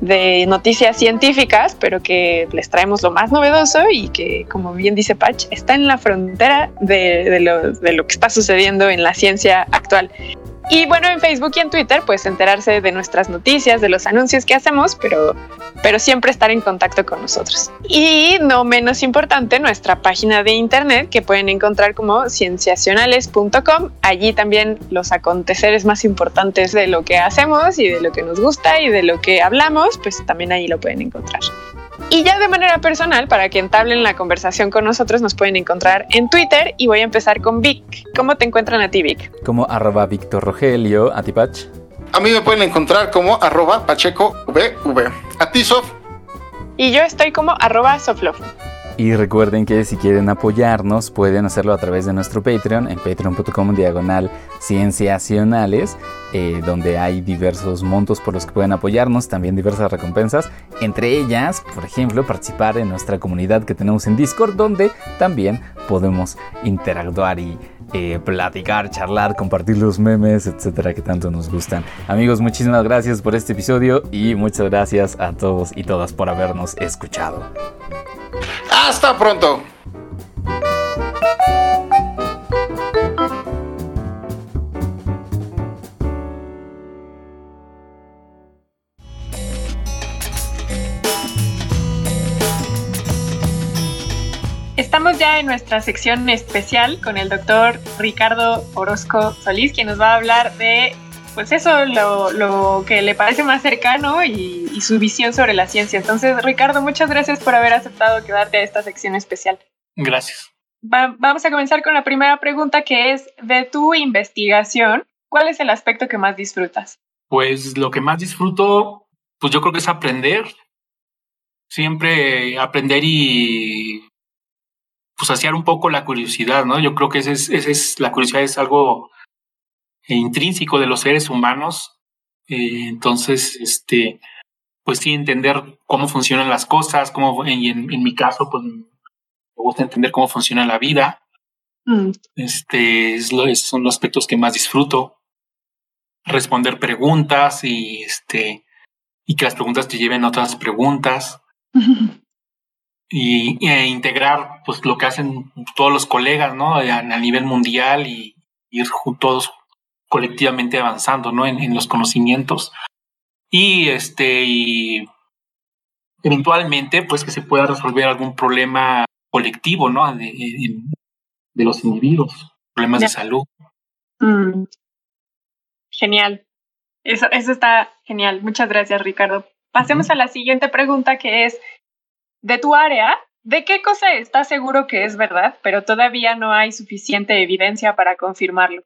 de noticias científicas, pero que les traemos lo más novedoso y que, como bien dice Patch, está en la frontera de, lo, que está sucediendo en la ciencia actual. Y bueno, en Facebook y en Twitter, pues enterarse de nuestras noticias, de los anuncios que hacemos, pero, pero siempre estar en contacto con nosotros. Y no menos importante, nuestra página de internet que pueden encontrar como cienciacionales.com. Allí también los aconteceres más importantes de lo que hacemos y de lo que nos gusta y de lo que hablamos, pues también ahí lo pueden encontrar. Y ya de manera personal, para que entablen la conversación con nosotros, nos pueden encontrar en Twitter y voy a empezar con Vic. ¿Cómo te encuentran a ti, Vic? Como arroba Víctor Rogelio, a ti, Pach. A mí me pueden encontrar como arroba Pacheco VV. A ti, Sof. Y yo estoy como arroba Soflof. Y recuerden que si quieren apoyarnos pueden hacerlo a través de nuestro Patreon en patreon.com diagonal cienciacionales, eh, donde hay diversos montos por los que pueden apoyarnos, también diversas recompensas, entre ellas, por ejemplo, participar en nuestra comunidad que tenemos en Discord, donde también podemos interactuar y eh, platicar, charlar, compartir los memes, etcétera, que tanto nos gustan. Amigos, muchísimas gracias por este episodio y muchas gracias a todos y todas por habernos escuchado. Hasta pronto. Estamos ya en nuestra sección especial con el doctor Ricardo Orozco Solís, quien nos va a hablar de, pues eso, lo, que le parece más cercano y, y, su visión sobre la ciencia. Entonces, Ricardo, muchas gracias por haber aceptado quedarte a esta sección especial. Gracias. vamos a comenzar con la primera pregunta que es, de tu investigación, ¿cuál es el aspecto que más disfrutas? Pues lo que más disfruto, pues yo creo que es aprender. Siempre aprender y pues saciar un poco la curiosidad, ¿no? Yo creo que ese es, es la curiosidad es algo intrínseco de los seres humanos. Eh, entonces, este, pues sí, entender cómo funcionan las cosas, cómo, y en, mi caso, pues me gusta entender cómo funciona la vida. Mm. Este, es lo, son los aspectos que más disfruto. Responder preguntas y este, y que las preguntas te lleven a otras preguntas. y, e integrar pues lo que hacen todos los colegas, ¿no? A, nivel mundial y ir todos colectivamente avanzando, ¿no? En, los conocimientos. Y este, y eventualmente, pues que se pueda resolver algún problema colectivo, ¿no? De, de, los individuos, problemas de salud. Mm. Genial. Eso, eso está genial. Muchas gracias, Ricardo. Pasemos a la siguiente pregunta que es, de tu área, ¿de qué cosa estás seguro que es verdad, pero todavía no hay suficiente evidencia para confirmarlo?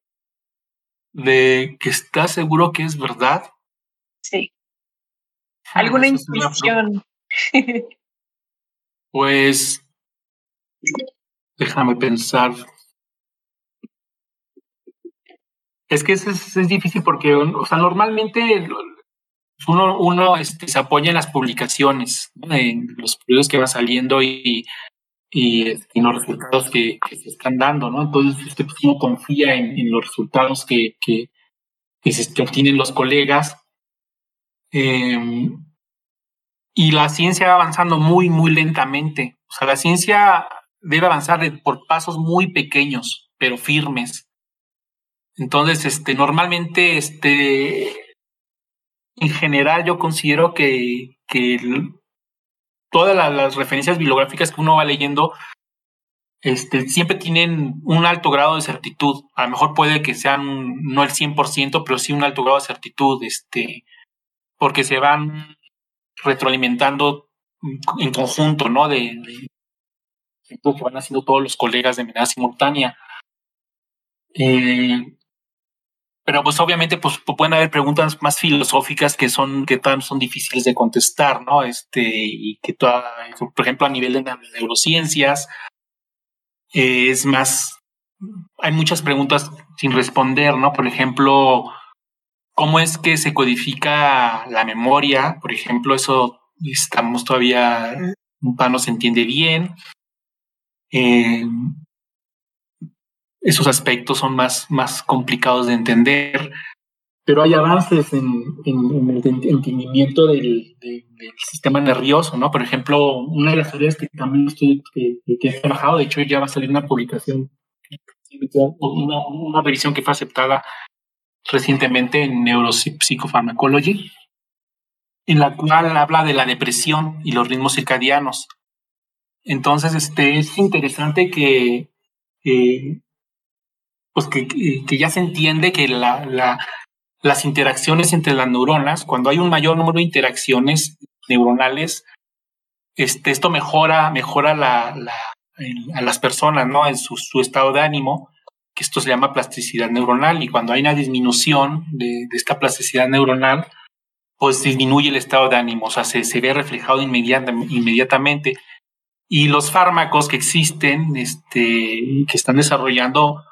¿De que estás seguro que es verdad? Sí. Ah, ¿Alguna intuición? pues déjame pensar. Es que es, es, difícil porque, o sea, normalmente uno, uno este, se apoya en las publicaciones, en los periodos que van saliendo y, y, en los resultados que, se están dando, ¿no? Entonces, este, pues, uno confía en, en los resultados que, que, que, se, obtienen los colegas. Eh, y la ciencia va avanzando muy, muy lentamente. O sea, la ciencia debe avanzar por pasos muy pequeños, pero firmes. Entonces, este, normalmente, este, en general, yo considero que, que todas las, referencias bibliográficas que uno va leyendo, este, siempre tienen un alto grado de certitud. A lo mejor puede que sean no el 100%, pero sí un alto grado de certitud, este, porque se van retroalimentando en conjunto, ¿no? De, de que van haciendo todos los colegas de manera simultánea. Eh, pero pues obviamente pues pueden haber preguntas más filosóficas que son que tan son difíciles de contestar, ¿no? Este y que toda, por ejemplo a nivel de neurociencias eh, es más hay muchas preguntas sin responder, ¿no? Por ejemplo, ¿cómo es que se codifica la memoria? Por ejemplo, eso estamos todavía no se entiende bien. Eh, esos aspectos son más, más complicados de entender, pero hay avances en, el entendimiento del, sistema nervioso, ¿no? Por ejemplo, una de las áreas que también estoy, que, he trabajado, de hecho ya va a salir una publicación, una, revisión que fue aceptada recientemente en Neuropsychopharmacology, en la cual habla de la depresión y los ritmos circadianos. Entonces, este, es interesante que, pues que, que, ya se entiende que la, la, las interacciones entre las neuronas, cuando hay un mayor número de interacciones neuronales, este, esto mejora, mejora la, la, a las personas, ¿no? En su, su, estado de ánimo, que esto se llama plasticidad neuronal, y cuando hay una disminución de, de esta plasticidad neuronal, pues disminuye el estado de ánimo, o sea, se, se ve reflejado inmediata, inmediatamente. Y los fármacos que existen, este, que están desarrollando,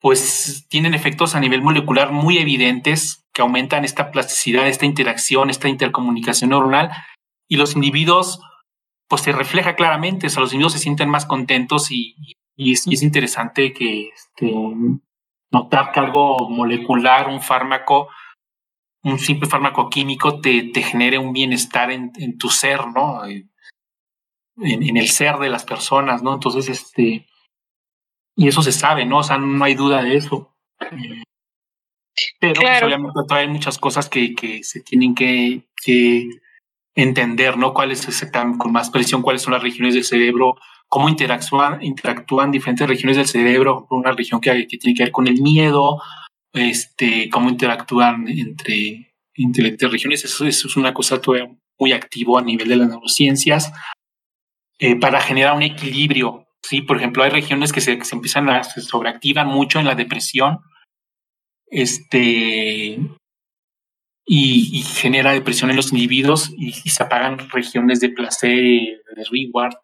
pues tienen efectos a nivel molecular muy evidentes que aumentan esta plasticidad, esta interacción, esta intercomunicación neuronal y los individuos, pues se refleja claramente, o sea, los individuos se sienten más contentos y, es, interesante que este, notar que algo molecular, un fármaco, un simple fármaco químico te, te genere un bienestar en, tu ser, ¿no? En, el ser de las personas, ¿no? Entonces, este, y eso se sabe, ¿no? O sea, no hay duda de eso. Pero pues, obviamente todavía hay muchas cosas que, que se tienen que, que entender, ¿no? Cuáles están con más presión, cuáles son las regiones del cerebro, cómo interactúan, interactúan diferentes regiones del cerebro, una región que, que tiene que ver con el miedo, este, cómo interactúan entre, entre, regiones, eso, eso, es una cosa todavía muy activo a nivel de las neurociencias, eh, para generar un equilibrio Sí, por ejemplo, hay regiones que se, empiezan a se sobreactivan mucho en la depresión. Este y, genera depresión en los individuos y, se apagan regiones de placer, de reward.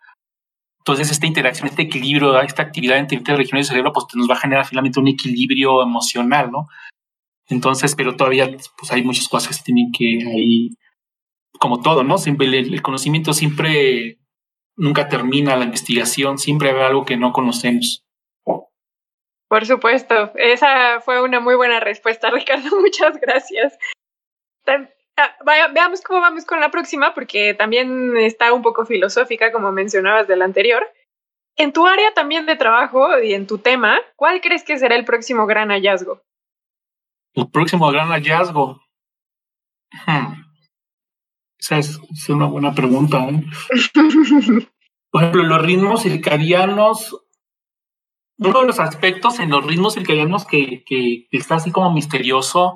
Entonces, esta interacción, este equilibrio, esta actividad entre diferentes regiones del cerebro, pues nos va a generar finalmente un equilibrio emocional, ¿no? Entonces, pero todavía pues hay muchas cosas que tienen que ahí, como todo, ¿no? Siempre el conocimiento siempre nunca termina la investigación, siempre hay algo que no conocemos. Por supuesto, esa fue una muy buena respuesta, Ricardo, muchas gracias. Ah, veamos cómo vamos con la próxima, porque también está un poco filosófica, como mencionabas del anterior. En tu área también de trabajo y en tu tema, ¿cuál crees que será el próximo gran hallazgo? El próximo gran hallazgo. Hmm. Esa es, una buena pregunta. ¿eh? Por ejemplo, los ritmos circadianos, uno de los aspectos en los ritmos circadianos que, que, está así como misterioso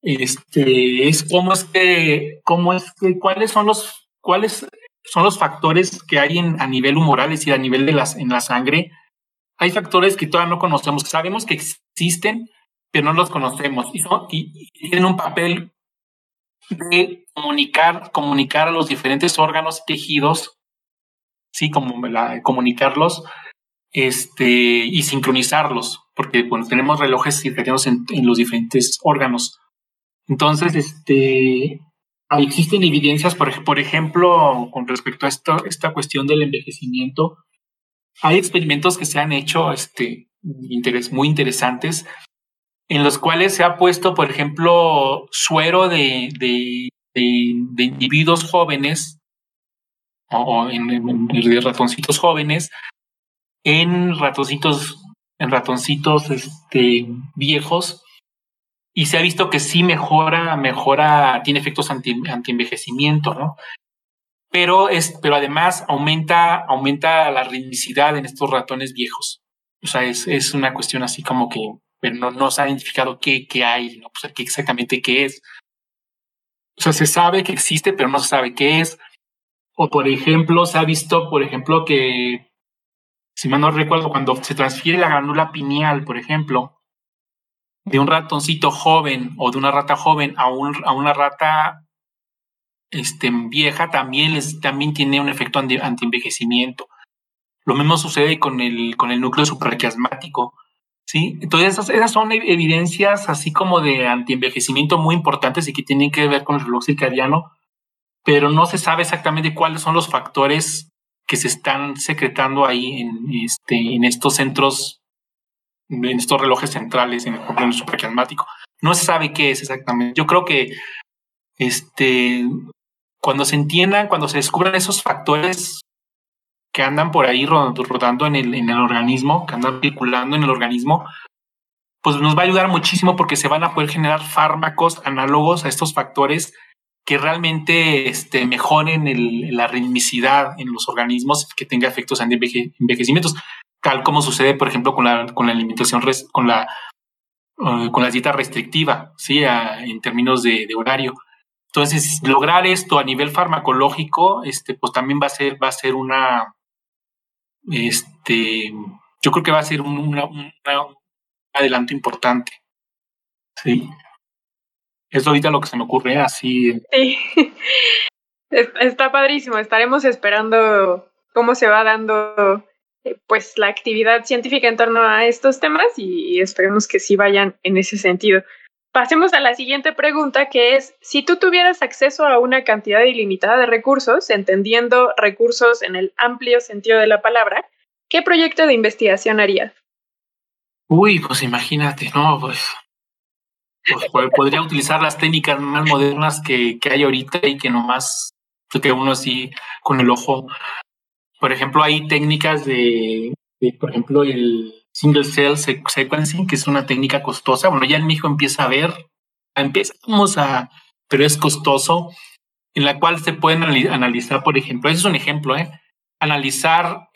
este, es cómo es que, cómo es que, cuáles son los, cuáles son los factores que hay en, a nivel humoral, es decir, a nivel de las, en la sangre. Hay factores que todavía no conocemos, sabemos que existen, pero no los conocemos y, y tienen un papel de comunicar, comunicar a los diferentes órganos y tejidos, sí, como comunicarlos este, y sincronizarlos. porque bueno, tenemos relojes circadianos en, en los diferentes órganos. Entonces, este, existen evidencias, por, por ejemplo, con respecto a esto, esta cuestión del envejecimiento. Hay experimentos que se han hecho este, muy interesantes en los cuales se ha puesto, por ejemplo, suero de, de, individuos jóvenes o, en, ratoncitos jóvenes en ratoncitos, en ratoncitos este, viejos y se ha visto que sí mejora, mejora, tiene efectos anti, envejecimiento, ¿no? Pero es, pero además aumenta, aumenta la ritmicidad en estos ratones viejos. O sea, es, es una cuestión así como que pero no, no se ha identificado qué, qué hay, ¿no? Pues qué exactamente qué es. O sea, se sabe que existe, pero no se sabe qué es. O, por ejemplo, se ha visto, por ejemplo, que, si mal no recuerdo, cuando se transfiere la glándula pineal, por ejemplo, de un ratoncito joven o de una rata joven a, un, a una rata este, vieja, también, les, también tiene un efecto anti-envejecimiento. Lo mismo sucede con el, con el núcleo supraquiasmático. ¿Sí? Entonces, esas, son evidencias así como de antienvejecimiento muy importantes y que tienen que ver con el reloj circadiano, pero no se sabe exactamente cuáles son los factores que se están secretando ahí en, este, en estos centros, en estos relojes centrales, en el complejo supraquiasmático. No se sabe qué es exactamente. Yo creo que este, cuando se entiendan, cuando se descubran esos factores que andan por ahí rodando en el, en el organismo, que andan circulando en el organismo, pues nos va a ayudar muchísimo porque se van a poder generar fármacos análogos a estos factores que realmente este, mejoren la ritmicidad en los organismos, que tenga efectos anti-envejecimientos, tal como sucede, por ejemplo, con la, con la alimentación, con la, uh, con la dieta restrictiva, ¿sí? en términos de, de, horario. Entonces, lograr esto a nivel farmacológico, este, pues también va a ser, va a ser una, este, yo creo que va a ser un, adelanto importante. Sí. Es ahorita lo que se me ocurre así. Sí. Está padrísimo. Estaremos esperando cómo se va dando eh, pues la actividad científica en torno a estos temas y esperemos que sí vayan en ese sentido. Pasemos a la siguiente pregunta, que es, si tú tuvieras acceso a una cantidad ilimitada de recursos, entendiendo recursos en el amplio sentido de la palabra, ¿qué proyecto de investigación harías? Uy, pues imagínate, no, pues, pues podría utilizar las técnicas más modernas que, que hay ahorita y que nomás que uno así con el ojo. Por ejemplo, hay técnicas de, de por ejemplo, el single cell sequencing, que es una técnica costosa. Bueno, ya en México empieza a ver, empezamos a, pero es costoso, en la cual se pueden analizar, por ejemplo, ese es un ejemplo, ¿eh? analizar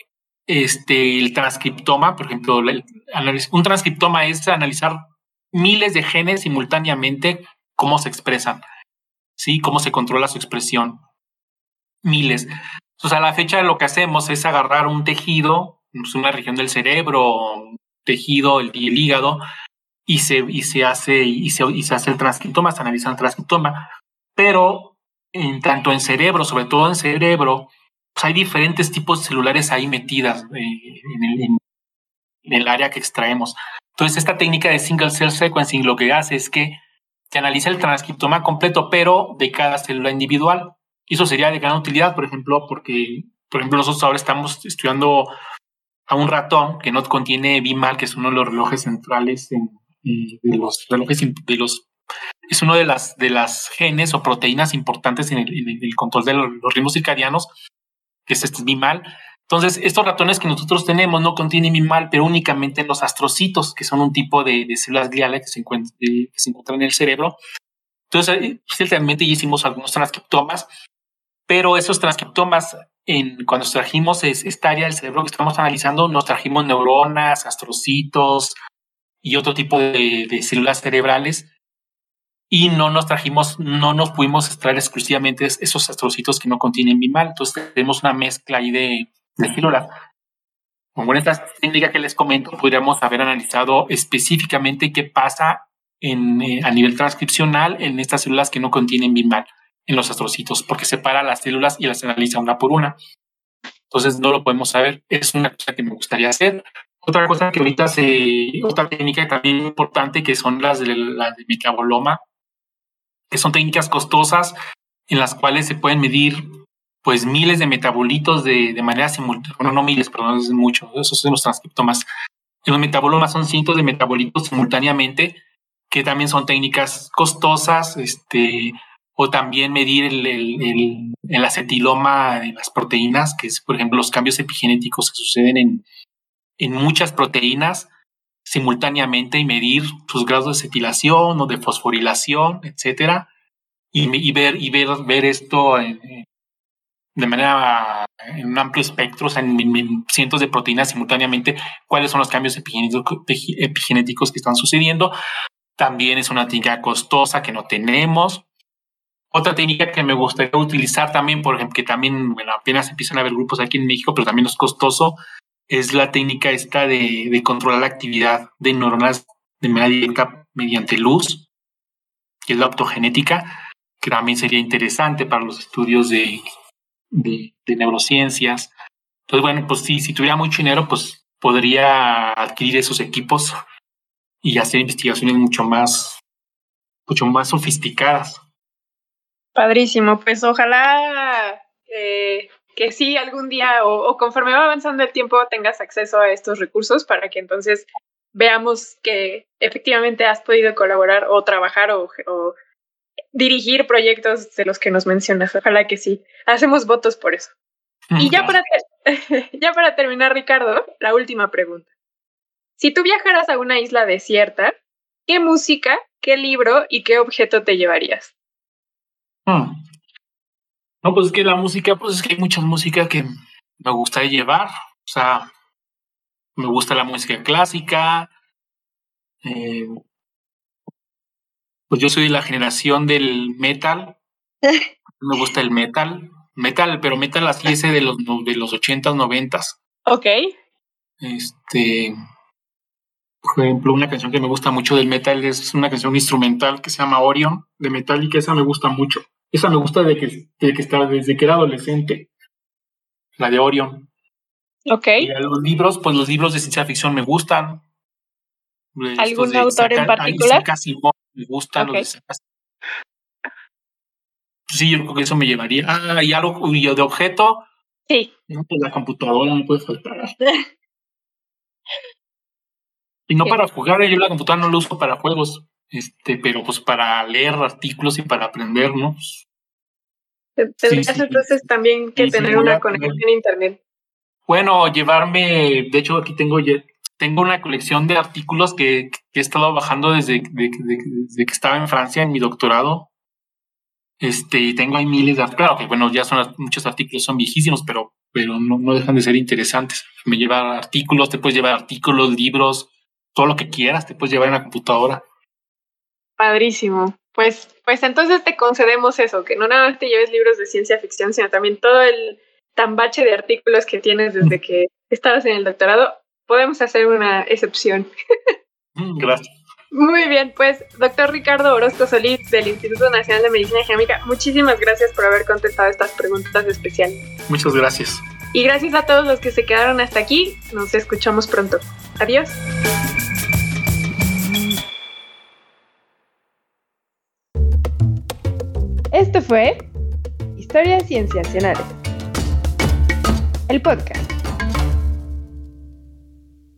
este, el transcriptoma, por ejemplo, un transcriptoma es analizar miles de genes simultáneamente, cómo se expresan, ¿sí? Cómo se controla su expresión. Miles. Entonces, a la fecha lo que hacemos es agarrar un tejido, una región del cerebro, tejido, el, hígado, y se, y se hace, y se, y se hace el transcriptoma, se analiza el transcriptoma. Pero en tanto en cerebro, sobre todo en cerebro, pues hay diferentes tipos celulares ahí metidas eh, en, el, área que extraemos. Entonces, esta técnica de single cell sequencing lo que hace es que se analiza el transcriptoma completo, pero de cada célula individual. Eso sería de gran utilidad, por ejemplo, porque, por ejemplo, nosotros ahora estamos estudiando a un ratón que no contiene Bimal, que es uno de los relojes centrales de los relojes de los es uno de las de las genes o proteínas importantes en el, control de los, ritmos circadianos, que es este Bimal. Entonces, estos ratones que nosotros tenemos no contienen Bimal, pero únicamente en los astrocitos, que son un tipo de, células gliales que se, encuentran, que se encuentran en el cerebro. Entonces, ciertamente ya hicimos algunos transcriptomas, pero esos transcriptomas en, cuando trajimos esta área del cerebro que estamos analizando, nos trajimos neuronas, astrocitos y otro tipo de, células cerebrales y no nos trajimos, no nos pudimos extraer exclusivamente esos astrocitos que no contienen bimal. Entonces tenemos una mezcla ahí de, células. Con esta técnica que les comento, podríamos haber analizado específicamente qué pasa eh, a nivel transcripcional en estas células que no contienen bimal en los astrocitos, porque separa las células y las analiza una por una. Entonces no lo podemos saber. Es una cosa que me gustaría hacer. Otra cosa que ahorita se, otra técnica también importante que son las de, las de metaboloma, que son técnicas costosas en las cuales se pueden medir pues miles de metabolitos de, de manera simultánea, bueno, no miles, perdón, es mucho, eso son los transcriptomas. En los metabolomas son cientos de metabolitos simultáneamente, que también son técnicas costosas, este, o también medir el, el, el, acetiloma de las proteínas, que es, por ejemplo, los cambios epigenéticos que suceden en, en muchas proteínas simultáneamente y medir sus grados de acetilación o de fosforilación, etcétera, y, ver y ver ver esto en, de manera en un amplio espectro, o sea, en, cientos de proteínas simultáneamente, cuáles son los cambios epigenéticos que están sucediendo. También es una técnica costosa que no tenemos. Otra técnica que me gustaría utilizar también, por ejemplo, que también, bueno, apenas empiezan a haber grupos aquí en México, pero también es costoso, es la técnica esta de, controlar la actividad de neuronas de manera directa mediante luz, que es la optogenética, que también sería interesante para los estudios de de, neurociencias. Entonces, bueno, pues sí, si tuviera mucho dinero, pues podría adquirir esos equipos y hacer investigaciones mucho más, mucho más sofisticadas. Padrísimo, pues ojalá eh, que sí algún día o, conforme va avanzando el tiempo tengas acceso a estos recursos para que entonces veamos que efectivamente has podido colaborar o trabajar o, o dirigir proyectos de los que nos mencionas. Ojalá que sí. Hacemos votos por eso. Y ya para, ya para terminar, Ricardo, la última pregunta. Si tú viajaras a una isla desierta, ¿qué música, qué libro y qué objeto te llevarías? Hmm. No, pues es que la música, pues es que hay mucha música que me gusta llevar. O sea, me gusta la música clásica, eh, pues yo soy de la generación del metal. Me gusta el metal. Metal, pero metal así ese de los de los 80 90 Ok. Este. Por ejemplo, una canción que me gusta mucho del metal es una canción instrumental que se llama Orion de Metallica. Esa me gusta mucho. Esa me gusta desde que, desde que, estaba, desde que era adolescente. La de Orion. Ok. Y los libros, pues los libros de ciencia ficción me gustan. ¿Algún autor en particular? me gustan los Sí, yo creo que eso me llevaría. Ah, y algo de objeto. Sí. pues la computadora me puede faltar. y no para jugar, yo la computadora no la uso para juegos, este, pero pues para leer artículos y para aprender, ¿no? Tendrías entonces también que tener una conexión a internet. Bueno, llevarme, de hecho aquí tengo tengo una colección de artículos que, he estado bajando desde, que estaba en Francia en mi doctorado. Este, y tengo ahí miles de claro que bueno, ya son muchos artículos, son viejísimos, pero, pero no, no dejan de ser interesantes. Me lleva artículos, te puedes llevar artículos, libros, todo lo que quieras, te puedes llevar en la computadora. Padrísimo. Pues, pues entonces te concedemos eso, que no nada más te lleves libros de ciencia ficción, sino también todo el tambache de artículos que tienes desde que estabas en el doctorado podemos hacer una excepción. Mm, gracias. Muy bien, pues doctor Ricardo Orozco Solís del Instituto Nacional de Medicina Genómica, muchísimas gracias por haber contestado estas preguntas especiales. Muchas gracias. Y gracias a todos los que se quedaron hasta aquí, nos escuchamos pronto. Adiós. Esto fue Historias Cienciacionales, el podcast